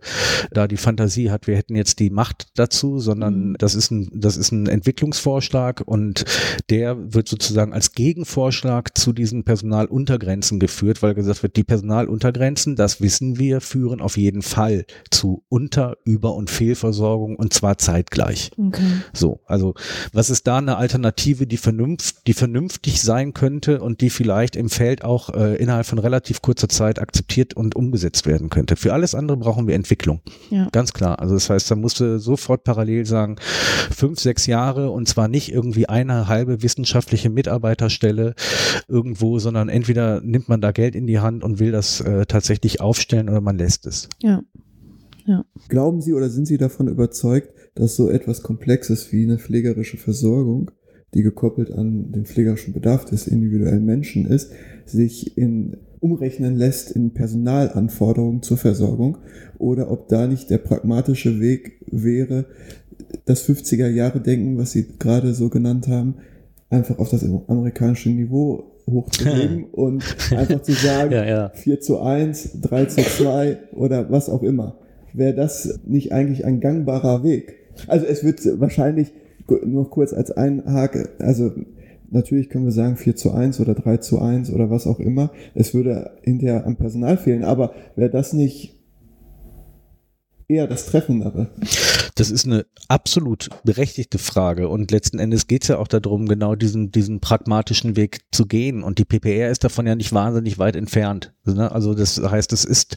da die Fantasie hat, wir hätten jetzt die Macht dazu, sondern mhm. das ist ein, das ist ein Entwicklungsvorschlag und der wird sozusagen als Gegenvorschlag zu diesen Personaluntergrenzen geführt, weil gesagt wird, die Personaluntergrenzen, das wissen wir, führen auf jeden Fall zu Unter-, Über- und Fehlversorgung und zwar zeitgleich. Okay. So, also was ist da eine Alternative, die vernünft, die vernünftig sein könnte und die vielleicht im Feld auch äh, innerhalb von relativ kurzer Zeit akzeptiert und umgesetzt werden könnte. Für alles andere brauchen wir Entwicklung. Ja. Ganz klar. Also das heißt, da musste sofort parallel sagen, fünf, sechs Jahre und zwar nicht irgendwie eine halbe wissenschaftliche Mitarbeiterstelle irgendwo, sondern entweder nimmt man da Geld in die Hand und will das äh, tatsächlich aufstellen oder man lässt es. Ja. ja. Glauben Sie oder sind Sie davon überzeugt, dass so etwas Komplexes wie eine pflegerische Versorgung, die gekoppelt an den pflegerischen Bedarf des individuellen Menschen ist, sich in umrechnen lässt in Personalanforderungen zur Versorgung oder ob da nicht der pragmatische Weg wäre, das 50er Jahre Denken, was Sie gerade so genannt haben, einfach auf das amerikanische Niveau hochzuheben (laughs) und einfach zu sagen, ja, ja. 4 zu 1, 3 zu 2 oder was auch immer. Wäre das nicht eigentlich ein gangbarer Weg? Also es wird wahrscheinlich, nur kurz als Einhake, also Natürlich können wir sagen 4 zu 1 oder 3 zu 1 oder was auch immer. Es würde hinterher am Personal fehlen. Aber wäre das nicht eher das Treffendere? Das ist eine absolut berechtigte Frage und letzten Endes geht es ja auch darum, genau diesen, diesen pragmatischen Weg zu gehen und die PPR ist davon ja nicht wahnsinnig weit entfernt. Ne? Also das heißt, es ist,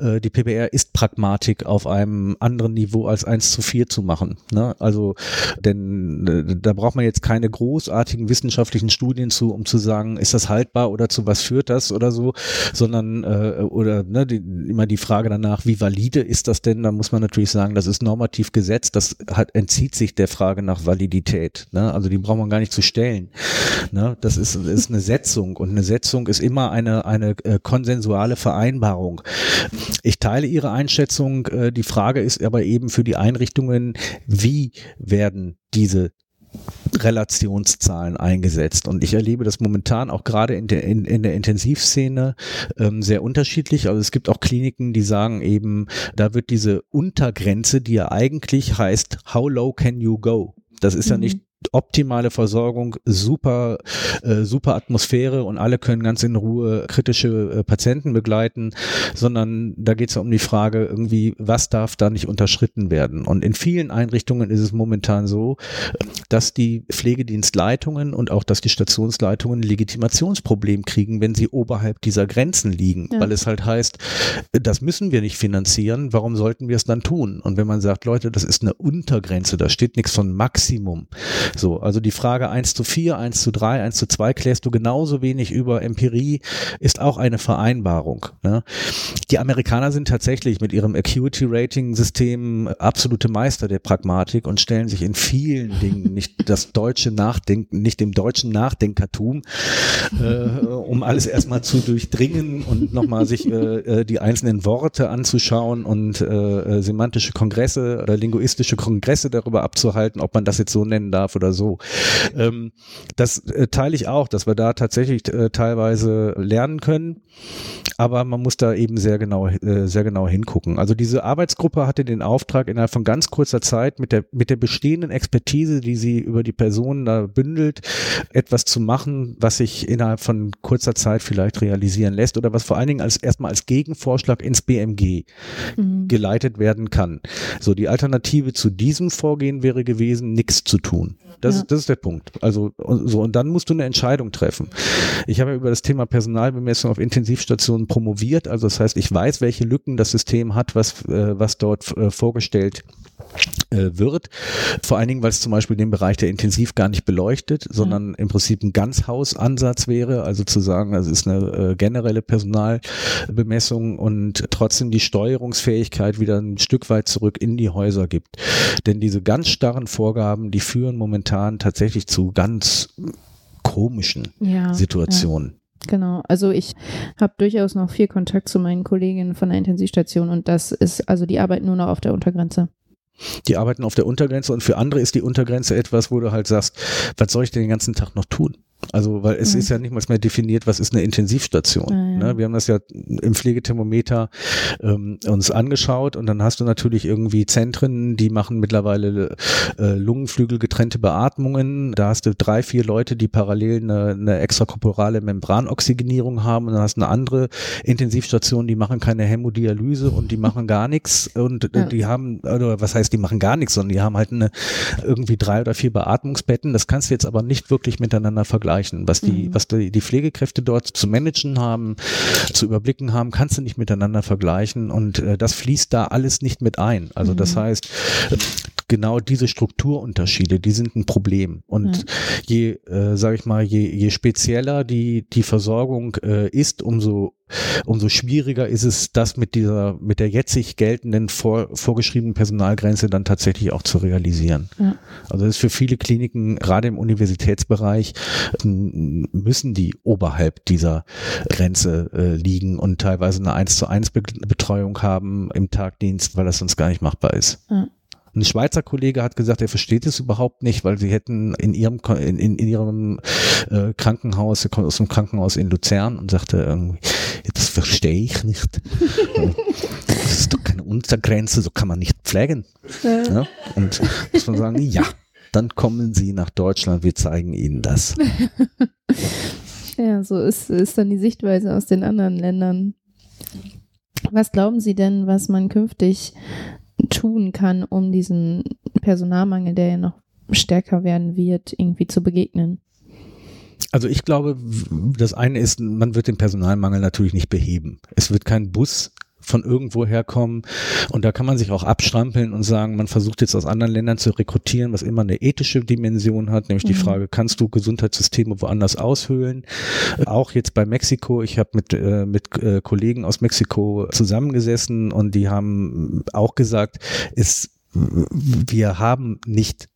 äh, die PPR ist Pragmatik auf einem anderen Niveau als 1 zu 4 zu machen. Ne? Also, denn äh, da braucht man jetzt keine großartigen wissenschaftlichen Studien zu, um zu sagen, ist das haltbar oder zu was führt das oder so, sondern äh, oder ne, die, immer die Frage danach, wie valide ist das denn? Da muss man natürlich sagen, das ist normativ gesetzt, das hat, entzieht sich der Frage nach Validität. Ne? Also die braucht man gar nicht zu stellen. Ne? Das ist, ist eine Setzung und eine Setzung ist immer eine, eine äh, konsensuale Vereinbarung. Ich teile Ihre Einschätzung. Äh, die Frage ist aber eben für die Einrichtungen, wie werden diese Relationszahlen eingesetzt. Und ich erlebe das momentan auch gerade in der, in, in der Intensivszene ähm, sehr unterschiedlich. Also es gibt auch Kliniken, die sagen eben, da wird diese Untergrenze, die ja eigentlich heißt, how low can you go? Das ist mhm. ja nicht optimale Versorgung, super, äh, super Atmosphäre und alle können ganz in Ruhe kritische äh, Patienten begleiten, sondern da geht es ja um die Frage irgendwie, was darf da nicht unterschritten werden? Und in vielen Einrichtungen ist es momentan so, dass die Pflegedienstleitungen und auch dass die Stationsleitungen ein Legitimationsproblem kriegen, wenn sie oberhalb dieser Grenzen liegen, ja. weil es halt heißt, das müssen wir nicht finanzieren, warum sollten wir es dann tun? Und wenn man sagt, Leute, das ist eine Untergrenze, da steht nichts von Maximum, so, also die Frage 1 zu 4, 1 zu 3, 1 zu 2 klärst du genauso wenig über Empirie, ist auch eine Vereinbarung. Ne? Die Amerikaner sind tatsächlich mit ihrem Acuity-Rating-System absolute Meister der Pragmatik und stellen sich in vielen Dingen nicht (laughs) das deutsche Nachdenken, nicht dem deutschen Nachdenkertum, äh, um alles erstmal zu durchdringen und nochmal sich äh, äh, die einzelnen Worte anzuschauen und äh, äh, semantische Kongresse oder linguistische Kongresse darüber abzuhalten, ob man das jetzt so nennen darf oder so. Ähm, das äh, teile ich auch, dass wir da tatsächlich äh, teilweise lernen können, aber man muss da eben sehr genau, äh, sehr genau hingucken. Also diese Arbeitsgruppe hatte den Auftrag, innerhalb von ganz kurzer Zeit mit der, mit der bestehenden Expertise, die sie über die Personen da bündelt, etwas zu machen, was sich innerhalb von kurzer Zeit vielleicht realisieren lässt oder was vor allen Dingen als erstmal als Gegenvorschlag ins BMG mhm. geleitet werden kann. So, die Alternative zu diesem Vorgehen wäre gewesen, nichts zu tun. Das, ja. das ist der Punkt. Also so und dann musst du eine Entscheidung treffen. Ich habe ja über das Thema Personalbemessung auf Intensivstationen promoviert. Also das heißt, ich weiß, welche Lücken das System hat, was äh, was dort äh, vorgestellt wird. Vor allen Dingen, weil es zum Beispiel den Bereich der Intensiv gar nicht beleuchtet, sondern ja. im Prinzip ein Ganzhausansatz wäre, also zu sagen, es ist eine äh, generelle Personalbemessung und trotzdem die Steuerungsfähigkeit wieder ein Stück weit zurück in die Häuser gibt. Denn diese ganz starren Vorgaben, die führen momentan tatsächlich zu ganz komischen ja, Situationen. Ja. Genau, also ich habe durchaus noch viel Kontakt zu meinen Kolleginnen von der Intensivstation und das ist, also die arbeiten nur noch auf der Untergrenze. Die arbeiten auf der Untergrenze und für andere ist die Untergrenze etwas, wo du halt sagst, was soll ich denn den ganzen Tag noch tun? Also, weil es mhm. ist ja nicht mal mehr definiert, was ist eine Intensivstation. Mhm. Ne? Wir haben das ja im Pflegethermometer ähm, uns angeschaut und dann hast du natürlich irgendwie Zentren, die machen mittlerweile äh, Lungenflügel getrennte Beatmungen. Da hast du drei, vier Leute, die parallel eine, eine extrakorporale Membranoxygenierung haben und dann hast du eine andere Intensivstation, die machen keine Hämodialyse und die machen gar nichts und äh, die haben, oder was heißt, die machen gar nichts, sondern die haben halt eine, irgendwie drei oder vier Beatmungsbetten. Das kannst du jetzt aber nicht wirklich miteinander vergleichen vergleichen. Was die, mhm. was die, die Pflegekräfte dort zu managen haben, zu überblicken haben, kannst du nicht miteinander vergleichen und äh, das fließt da alles nicht mit ein. Also mhm. das heißt, genau diese Strukturunterschiede, die sind ein Problem. Und ja. je, äh, sage ich mal, je, je spezieller die, die Versorgung äh, ist, umso umso schwieriger ist es, das mit dieser, mit der jetzig geltenden vor, vorgeschriebenen Personalgrenze dann tatsächlich auch zu realisieren. Ja. Also das ist für viele Kliniken, gerade im Universitätsbereich, müssen die oberhalb dieser Grenze äh, liegen und teilweise eine 1 zu 1 Betreuung haben im Tagdienst, weil das sonst gar nicht machbar ist. Ja. Ein Schweizer Kollege hat gesagt, er versteht es überhaupt nicht, weil sie hätten in ihrem in, in, in ihrem äh, Krankenhaus, er kommt aus dem Krankenhaus in Luzern und sagte irgendwie, das verstehe ich nicht. (laughs) das ist doch keine Untergrenze, so kann man nicht pflegen. Ja. Und muss man sagen, ja, dann kommen Sie nach Deutschland, wir zeigen Ihnen das. (laughs) ja, so ist, ist dann die Sichtweise aus den anderen Ländern. Was glauben Sie denn, was man künftig tun kann, um diesen Personalmangel, der ja noch stärker werden wird, irgendwie zu begegnen? Also ich glaube, das eine ist, man wird den Personalmangel natürlich nicht beheben. Es wird kein Bus von irgendwo herkommen. Und da kann man sich auch abstrampeln und sagen, man versucht jetzt aus anderen Ländern zu rekrutieren, was immer eine ethische Dimension hat, nämlich mhm. die Frage, kannst du Gesundheitssysteme woanders aushöhlen? Auch jetzt bei Mexiko, ich habe mit, äh, mit äh, Kollegen aus Mexiko zusammengesessen und die haben auch gesagt, es, wir haben nicht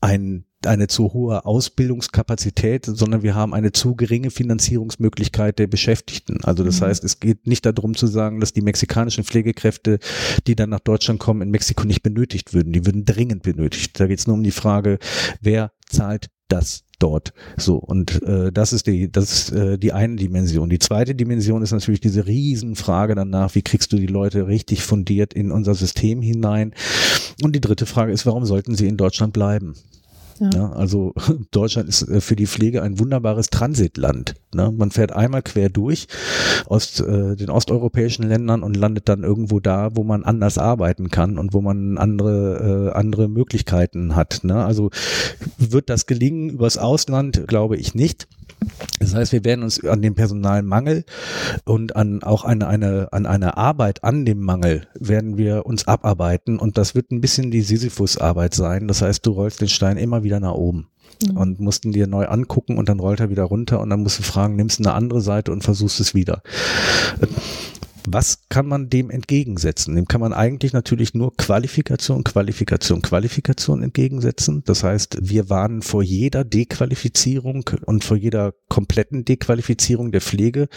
ein eine zu hohe Ausbildungskapazität, sondern wir haben eine zu geringe Finanzierungsmöglichkeit der Beschäftigten. Also das mhm. heißt, es geht nicht darum zu sagen, dass die mexikanischen Pflegekräfte, die dann nach Deutschland kommen, in Mexiko nicht benötigt würden. Die würden dringend benötigt. Da geht es nur um die Frage, wer zahlt das dort. So und äh, das ist die das ist äh, die eine Dimension. Die zweite Dimension ist natürlich diese Riesenfrage danach, wie kriegst du die Leute richtig fundiert in unser System hinein? Und die dritte Frage ist, warum sollten sie in Deutschland bleiben? Ja. Ja, also (laughs) Deutschland ist äh, für die Pflege ein wunderbares Transitland. Ne? Man fährt einmal quer durch aus äh, den osteuropäischen Ländern und landet dann irgendwo da, wo man anders arbeiten kann und wo man andere, äh, andere Möglichkeiten hat. Ne? Also wird das gelingen übers Ausland, glaube ich nicht. Das heißt, wir werden uns an dem Personalmangel und an auch eine, eine, an einer Arbeit an dem Mangel werden wir uns abarbeiten und das wird ein bisschen die Sisyphus-Arbeit sein. Das heißt, du rollst den Stein immer wieder nach oben mhm. und musst ihn dir neu angucken und dann rollt er wieder runter und dann musst du fragen, nimmst du eine andere Seite und versuchst es wieder. Was kann man dem entgegensetzen? Dem kann man eigentlich natürlich nur Qualifikation, Qualifikation, Qualifikation entgegensetzen. Das heißt, wir warnen vor jeder Dequalifizierung und vor jeder kompletten Dequalifizierung der Pflege,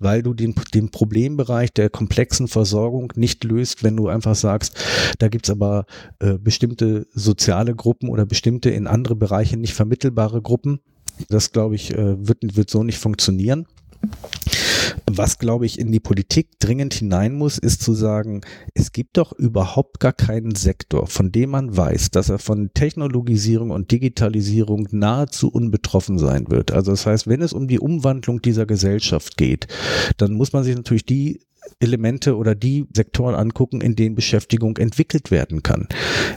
weil du den, den Problembereich der komplexen Versorgung nicht löst, wenn du einfach sagst, da gibt's aber äh, bestimmte soziale Gruppen oder bestimmte in andere Bereiche nicht vermittelbare Gruppen. Das, glaube ich, äh, wird, wird so nicht funktionieren. Was, glaube ich, in die Politik dringend hinein muss, ist zu sagen, es gibt doch überhaupt gar keinen Sektor, von dem man weiß, dass er von Technologisierung und Digitalisierung nahezu unbetroffen sein wird. Also das heißt, wenn es um die Umwandlung dieser Gesellschaft geht, dann muss man sich natürlich die Elemente oder die Sektoren angucken, in denen Beschäftigung entwickelt werden kann.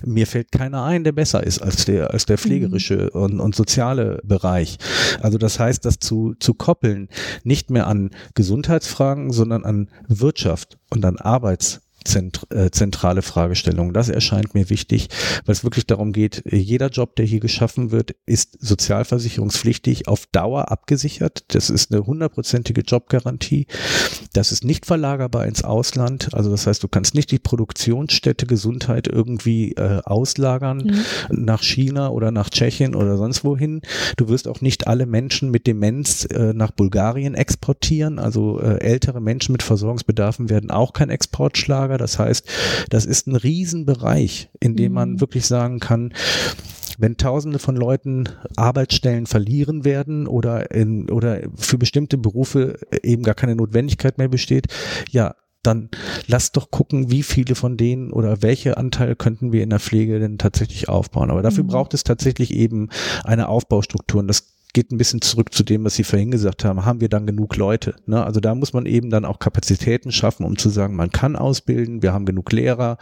Mir fällt keiner ein, der besser ist als der, als der pflegerische mhm. und, und soziale Bereich. Also das heißt, das zu, zu koppeln, nicht mehr an Gesundheitsfragen, sondern an Wirtschaft und an Arbeits zent, äh, zentrale Fragestellung. Das erscheint mir wichtig, weil es wirklich darum geht, jeder Job, der hier geschaffen wird, ist sozialversicherungspflichtig auf Dauer abgesichert. Das ist eine hundertprozentige Jobgarantie. Das ist nicht verlagerbar ins Ausland. Also das heißt, du kannst nicht die Produktionsstätte Gesundheit irgendwie äh, auslagern mhm. nach China oder nach Tschechien oder sonst wohin. Du wirst auch nicht alle Menschen mit Demenz äh, nach Bulgarien exportieren. Also äh, ältere Menschen mit Versorgungsbedarfen werden auch kein Exportschlager Lager. Das heißt, das ist ein Riesenbereich, in dem man mhm. wirklich sagen kann, wenn Tausende von Leuten Arbeitsstellen verlieren werden oder in, oder für bestimmte Berufe eben gar keine Notwendigkeit mehr besteht, ja, dann lass doch gucken, wie viele von denen oder welche Anteile könnten wir in der Pflege denn tatsächlich aufbauen. Aber dafür mhm. braucht es tatsächlich eben eine Aufbaustruktur. Und das geht ein bisschen zurück zu dem, was Sie vorhin gesagt haben. Haben wir dann genug Leute? Ne? Also da muss man eben dann auch Kapazitäten schaffen, um zu sagen, man kann ausbilden, wir haben genug Lehrer,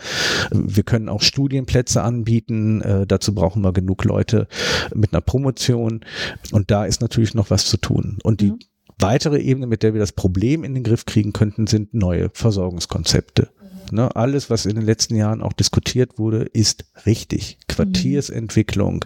wir können auch Studienplätze anbieten, äh, dazu brauchen wir genug Leute mit einer Promotion und da ist natürlich noch was zu tun. Und die mhm. weitere Ebene, mit der wir das Problem in den Griff kriegen könnten, sind neue Versorgungskonzepte. Ne? Alles, was in den letzten Jahren auch diskutiert wurde, ist richtig. Quartiersentwicklung,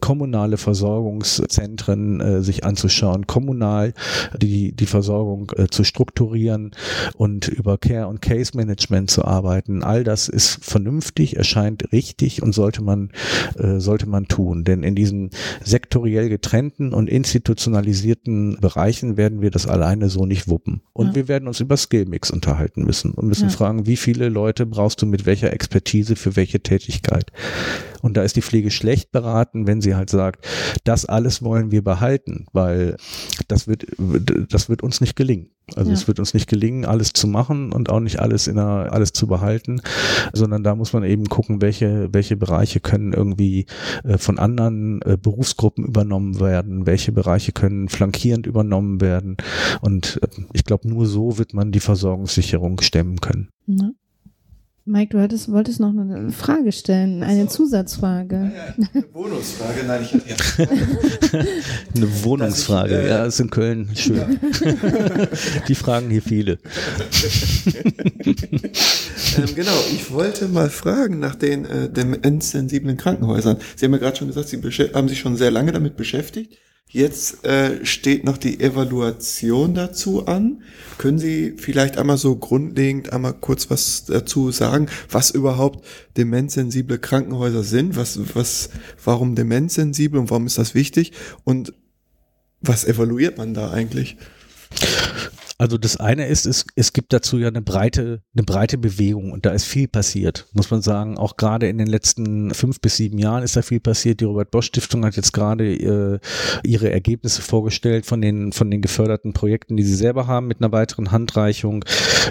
kommunale Versorgungszentren äh, sich anzuschauen, kommunal die, die Versorgung äh, zu strukturieren und über Care und Case Management zu arbeiten. All das ist vernünftig, erscheint richtig und sollte man, äh, sollte man tun. Denn in diesen sektoriell getrennten und institutionalisierten Bereichen werden wir das alleine so nicht wuppen. Und ja. wir werden uns über Skillmix unterhalten müssen und müssen ja. fragen, wie viele Leute brauchst du mit welcher Expertise für welche Tätigkeit. Und da ist die Pflege schlecht beraten, wenn sie halt sagt, das alles wollen wir behalten, weil das wird, das wird uns nicht gelingen. Also ja. es wird uns nicht gelingen, alles zu machen und auch nicht alles in einer, alles zu behalten, sondern da muss man eben gucken, welche, welche Bereiche können irgendwie äh, von anderen äh, Berufsgruppen übernommen werden, welche Bereiche können flankierend übernommen werden. Und äh, ich glaube, nur so wird man die Versorgungssicherung stemmen können. Ja. Mike, du hattest, wolltest noch eine Frage stellen, eine Zusatzfrage. Ja, eine Bonusfrage, nein, ich hatte ja. (laughs) Eine Wohnungsfrage, ich, äh, ja, ist in Köln schön. (laughs) Die fragen hier viele. (laughs) ähm, genau, ich wollte mal fragen nach den äh, demenzsensiblen Krankenhäusern. Sie haben ja gerade schon gesagt, Sie haben sich schon sehr lange damit beschäftigt. Jetzt äh, steht noch die Evaluation dazu an. Können Sie vielleicht einmal so grundlegend einmal kurz was dazu sagen, was überhaupt demenzsensible Krankenhäuser sind? Was, was, warum demenzsensibel und warum ist das wichtig? Und was evaluiert man da eigentlich? Also das eine ist, es, es gibt dazu ja eine breite, eine breite Bewegung und da ist viel passiert, muss man sagen. Auch gerade in den letzten fünf bis sieben Jahren ist da viel passiert. Die Robert Bosch Stiftung hat jetzt gerade äh, ihre Ergebnisse vorgestellt von den, von den geförderten Projekten, die sie selber haben mit einer weiteren Handreichung.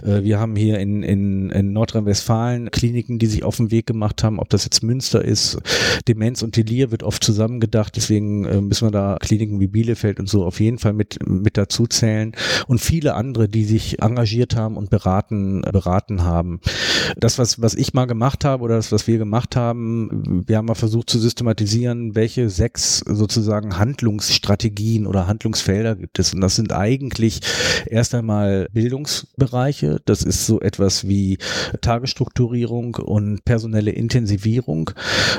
Äh, wir haben hier in, in, in Nordrhein-Westfalen Kliniken, die sich auf den Weg gemacht haben, ob das jetzt Münster ist. Demenz und Delir wird oft zusammengedacht, deswegen äh, müssen wir da Kliniken wie Bielefeld und so auf jeden Fall mit, mit dazu zählen. Und viele andere, die sich engagiert haben und beraten, beraten haben. Das, was, was ich mal gemacht habe oder das, was wir gemacht haben, wir haben mal versucht zu systematisieren, welche sechs sozusagen Handlungsstrategien oder Handlungsfelder gibt es. Und das sind eigentlich erst einmal Bildungsbereiche. Das ist so etwas wie Tagesstrukturierung und personelle Intensivierung.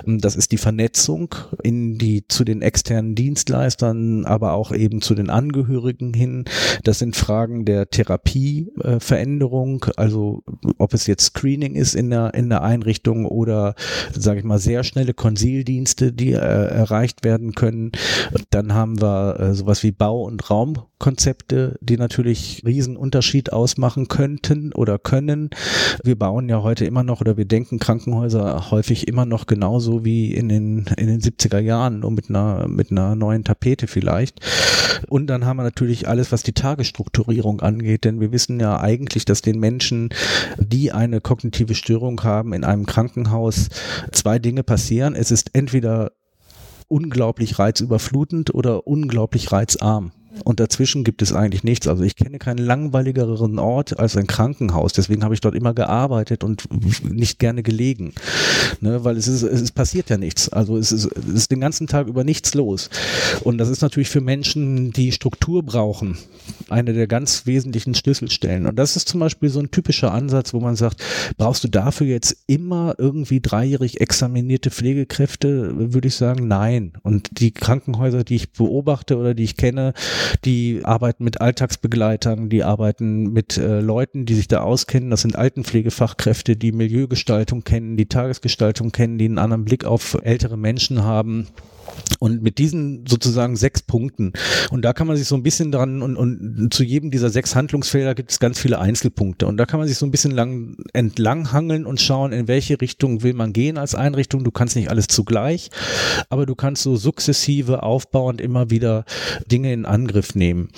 Das ist die Vernetzung in die, zu den externen Dienstleistern, aber auch eben zu den Angehörigen hin. Das sind Fragen der Therapieveränderung, also ob es jetzt Screening ist in der, in der Einrichtung oder, sage ich mal, sehr schnelle Konsildienste, die äh, erreicht werden können. Dann haben wir äh, sowas wie Bau- und Raumkonzepte, die natürlich riesen Unterschied ausmachen könnten oder können. Wir bauen ja heute immer noch oder wir denken Krankenhäuser häufig immer noch genauso wie in den, in den 70er Jahren, nur mit einer, mit einer neuen Tapete vielleicht. Und dann haben wir natürlich alles, was die Tagesstrukturierung angeht, denn wir wissen ja eigentlich, dass den Menschen, die eine kognitive Störung haben, in einem Krankenhaus zwei Dinge passieren. Es ist entweder unglaublich reizüberflutend oder unglaublich reizarm. Und dazwischen gibt es eigentlich nichts. Also ich kenne keinen langweiligeren Ort als ein Krankenhaus. Deswegen habe ich dort immer gearbeitet und nicht gerne gelegen. Ne, weil es ist, es passiert ja nichts. Also es ist, es ist den ganzen Tag über nichts los. Und das ist natürlich für Menschen, die Struktur brauchen, eine der ganz wesentlichen Schlüsselstellen. Und das ist zum Beispiel so ein typischer Ansatz, wo man sagt, brauchst du dafür jetzt immer irgendwie dreijährig examinierte Pflegekräfte? Würde ich sagen, nein. Und die Krankenhäuser, die ich beobachte oder die ich kenne, die arbeiten mit Alltagsbegleitern, die arbeiten mit äh, Leuten, die sich da auskennen. Das sind Altenpflegefachkräfte, die Milieugestaltung kennen, die Tagesgestaltung kennen, die einen anderen Blick auf ältere Menschen haben. Und mit diesen sozusagen sechs Punkten, und da kann man sich so ein bisschen dran, und, und zu jedem dieser sechs Handlungsfelder gibt es ganz viele Einzelpunkte. Und da kann man sich so ein bisschen lang entlanghangeln und schauen, in welche Richtung will man gehen als Einrichtung. Du kannst nicht alles zugleich, aber du kannst so sukzessive aufbauend immer wieder Dinge in Angriff nehmen.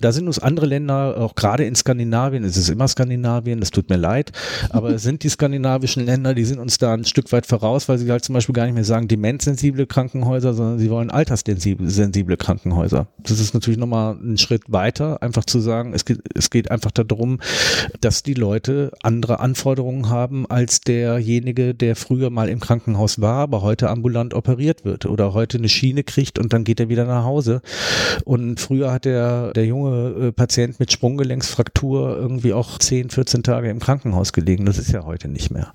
Da sind uns andere Länder, auch gerade in Skandinavien, es ist immer Skandinavien, das tut mir leid, aber es sind die skandinavischen Länder, die sind uns da ein Stück weit voraus, weil sie halt zum Beispiel gar nicht mehr sagen, demenzsensible Krankenhäuser, sondern sie wollen alterssensible Krankenhäuser. Das ist natürlich nochmal ein Schritt weiter, einfach zu sagen, es geht, es geht einfach darum, dass die Leute andere Anforderungen haben als derjenige, der früher mal im Krankenhaus war, aber heute ambulant operiert wird oder heute eine Schiene kriegt und dann geht er wieder nach Hause. Und früher hat der, der junge äh, Patient mit Sprunggelenksfraktur irgendwie auch 10, 14 Tage im Krankenhaus gelegen. Das ist ja heute nicht mehr.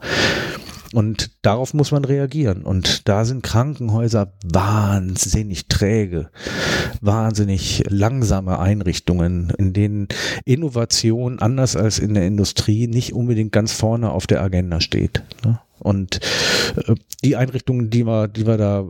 Und darauf muss man reagieren. Und da sind Krankenhäuser wahnsinnig träge, wahnsinnig langsame Einrichtungen, in denen Innovation anders als in der Industrie nicht unbedingt ganz vorne auf der Agenda steht. Ne? Und äh, die Einrichtungen, die wir, die wir da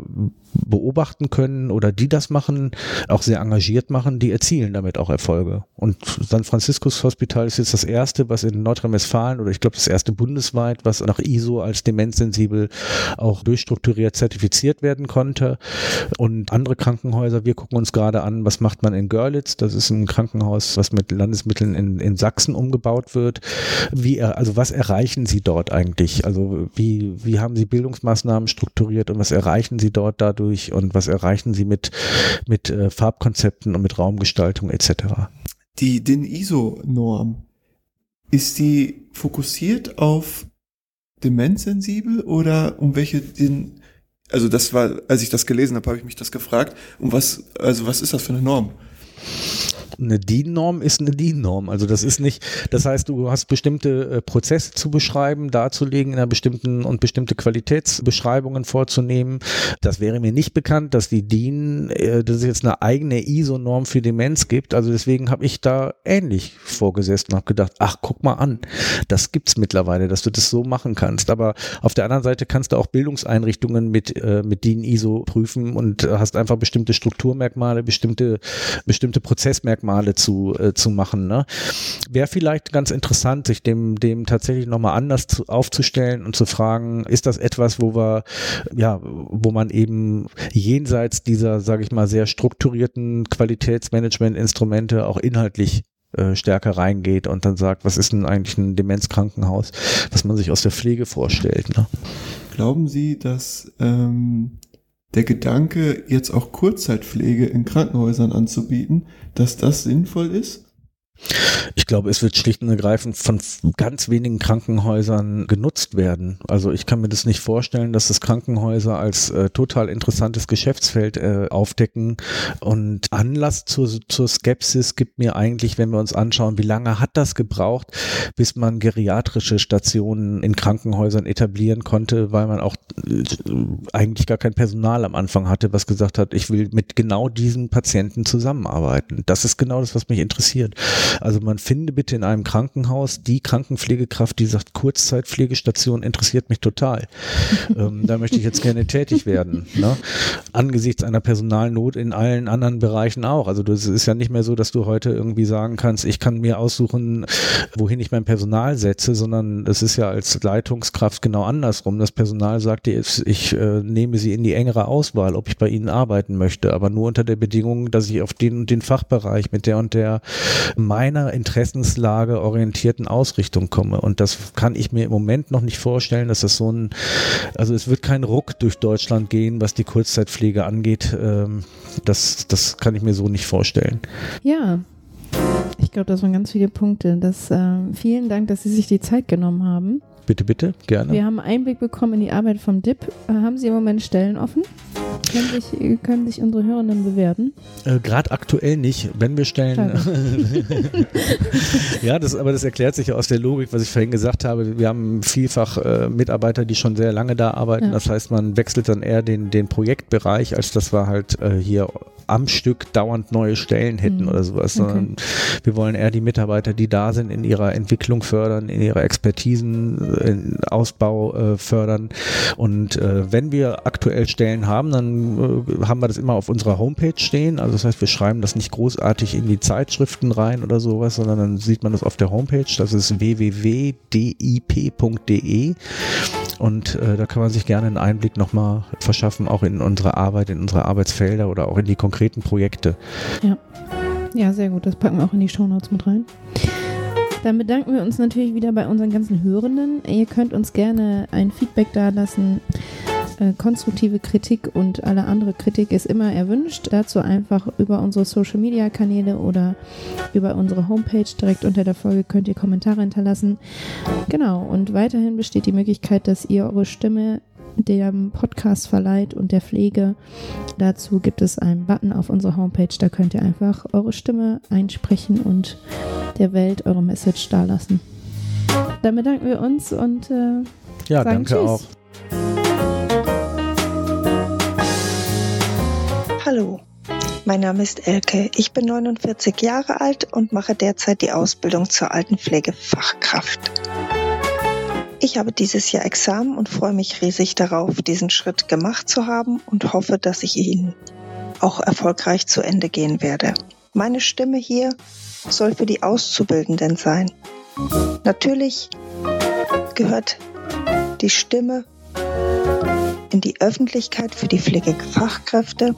beobachten können oder die das machen, auch sehr engagiert machen, die erzielen damit auch Erfolge. Und San Franciscus Hospital ist jetzt das erste, was in Nordrhein-Westfalen oder ich glaube das erste bundesweit, was nach ISO als demenzsensibel auch durchstrukturiert zertifiziert werden konnte. Und andere Krankenhäuser, wir gucken uns gerade an, was macht man in Görlitz? Das ist ein Krankenhaus, was mit Landesmitteln in, in Sachsen umgebaut wird. Wie, also was erreichen Sie dort eigentlich? Also wie, wie haben Sie Bildungsmaßnahmen strukturiert und was erreichen Sie dort dadurch? und was erreichen Sie mit, mit äh, Farbkonzepten und mit Raumgestaltung etc. Die, den ISO-Norm, ist die fokussiert auf demenzsensibel oder um welche den, also das war, als ich das gelesen habe, habe ich mich das gefragt, um was, also was ist das für eine Norm? Eine DIN-Norm ist eine DIN-Norm. Also das ist nicht, das heißt, du hast bestimmte äh, Prozesse zu beschreiben, darzulegen in einer bestimmten und bestimmte Qualitätsbeschreibungen vorzunehmen. Das wäre mir nicht bekannt, dass die DIN, äh, dass es jetzt eine eigene ISO-Norm für Demenz gibt. Also deswegen habe ich da ähnlich vorgesessen und habe gedacht, ach, guck mal an, das gibt's mittlerweile, dass du das so machen kannst. Aber auf der anderen Seite kannst du auch Bildungseinrichtungen mit, äh, mit DIN ISO prüfen und hast einfach bestimmte Strukturmerkmale, bestimmte, bestimmte Prozessmerkmale Merkmale zu, äh, zu machen. Ne? Wäre vielleicht ganz interessant, sich dem, dem tatsächlich nochmal anders zu, aufzustellen und zu fragen, ist das etwas, wo wir, ja, wo man eben jenseits dieser, sage ich mal, sehr strukturierten Qualitätsmanagement-Instrumente auch inhaltlich äh, stärker reingeht und dann sagt, was ist denn eigentlich ein Demenzkrankenhaus, was man sich aus der Pflege vorstellt. Ne? Glauben Sie, dass ähm, der Gedanke, jetzt auch Kurzzeitpflege in Krankenhäusern anzubieten, dass das sinnvoll ist? Ich glaube, es wird schlicht und ergreifend von ganz wenigen Krankenhäusern genutzt werden. Also ich kann mir das nicht vorstellen, dass das Krankenhäuser als äh, total interessantes Geschäftsfeld äh, aufdecken. Und Anlass zur, zur Skepsis gibt mir eigentlich, wenn wir uns anschauen, wie lange hat das gebraucht, bis man geriatrische Stationen in Krankenhäusern etablieren konnte, weil man auch äh, eigentlich gar kein Personal am Anfang hatte, was gesagt hat, ich will mit genau diesen Patienten zusammenarbeiten. Das ist genau das, was mich interessiert. Also man finde bitte in einem Krankenhaus die Krankenpflegekraft, die sagt, Kurzzeitpflegestation interessiert mich total. (laughs) ähm, da möchte ich jetzt gerne tätig werden. Ne? Angesichts einer Personalnot in allen anderen Bereichen auch. Also es ist ja nicht mehr so, dass du heute irgendwie sagen kannst, ich kann mir aussuchen, wohin ich mein Personal setze, sondern es ist ja als Leitungskraft genau andersrum. Das Personal sagt dir, ich äh, nehme sie in die engere Auswahl, ob ich bei ihnen arbeiten möchte, aber nur unter der Bedingung, dass ich auf den und den Fachbereich mit der und der meiner Interessenslage orientierten Ausrichtung komme. Und das kann ich mir im Moment noch nicht vorstellen, dass das so ein, also es wird kein Ruck durch Deutschland gehen, was die Kurzzeitpflege angeht. Ähm, das, das kann ich mir so nicht vorstellen. Ja, ich glaube, das waren ganz viele Punkte. Das, äh, vielen Dank, dass Sie sich die Zeit genommen haben. Bitte, bitte, gerne. Wir haben Einblick bekommen in die Arbeit vom DIP. Äh, haben Sie im Moment Stellen offen? Können sich, können sich unsere Hörenden bewerben? Äh, Gerade aktuell nicht. Wenn wir Stellen. (laughs) ja, das, aber das erklärt sich ja aus der Logik, was ich vorhin gesagt habe. Wir haben vielfach äh, Mitarbeiter, die schon sehr lange da arbeiten. Ja. Das heißt, man wechselt dann eher den, den Projektbereich, als dass wir halt äh, hier am Stück dauernd neue Stellen hätten mhm. oder sowas, sondern okay. wir wollen eher die Mitarbeiter, die da sind, in ihrer Entwicklung fördern, in ihrer Expertisen, Ausbau äh, fördern. Und äh, wenn wir aktuell Stellen haben, dann äh, haben wir das immer auf unserer Homepage stehen. Also das heißt, wir schreiben das nicht großartig in die Zeitschriften rein oder sowas, sondern dann sieht man das auf der Homepage. Das ist www.dip.de. Und äh, da kann man sich gerne einen Einblick nochmal verschaffen, auch in unsere Arbeit, in unsere Arbeitsfelder oder auch in die konkreten Projekte. Ja. Ja, sehr gut. Das packen wir auch in die Shownotes mit rein. Dann bedanken wir uns natürlich wieder bei unseren ganzen Hörenden. Ihr könnt uns gerne ein Feedback dalassen. Äh, konstruktive Kritik und alle andere Kritik ist immer erwünscht. Dazu einfach über unsere Social Media Kanäle oder über unsere Homepage direkt unter der Folge könnt ihr Kommentare hinterlassen. Genau, und weiterhin besteht die Möglichkeit, dass ihr eure Stimme dem Podcast verleiht und der Pflege. Dazu gibt es einen Button auf unserer Homepage, da könnt ihr einfach eure Stimme einsprechen und der Welt eure Message dalassen. Dann bedanken wir uns und äh, ja, sagen danke Tschüss. auch. Hallo, mein Name ist Elke. Ich bin 49 Jahre alt und mache derzeit die Ausbildung zur Altenpflegefachkraft. Ich habe dieses Jahr Examen und freue mich riesig darauf, diesen Schritt gemacht zu haben und hoffe, dass ich ihn auch erfolgreich zu Ende gehen werde. Meine Stimme hier soll für die Auszubildenden sein. Natürlich gehört die Stimme in die Öffentlichkeit für die Pflegefachkräfte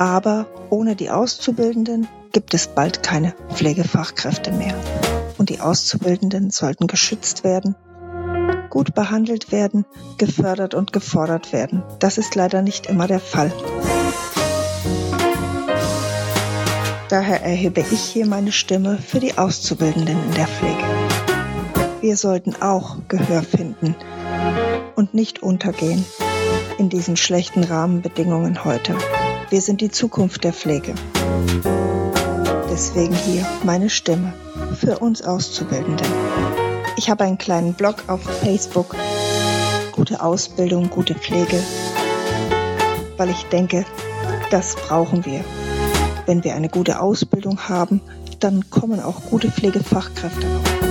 aber ohne die Auszubildenden gibt es bald keine Pflegefachkräfte mehr. Und die Auszubildenden sollten geschützt werden, gut behandelt werden, gefördert und gefordert werden. Das ist leider nicht immer der Fall. Daher erhebe ich hier meine Stimme für die Auszubildenden in der Pflege. Wir sollten auch Gehör finden und nicht untergehen in diesen schlechten Rahmenbedingungen heute. Wir sind die Zukunft der Pflege. Deswegen hier meine Stimme für uns Auszubildenden. Ich habe einen kleinen Blog auf Facebook. Gute Ausbildung, gute Pflege. Weil ich denke, das brauchen wir. Wenn wir eine gute Ausbildung haben, dann kommen auch gute Pflegefachkräfte raus.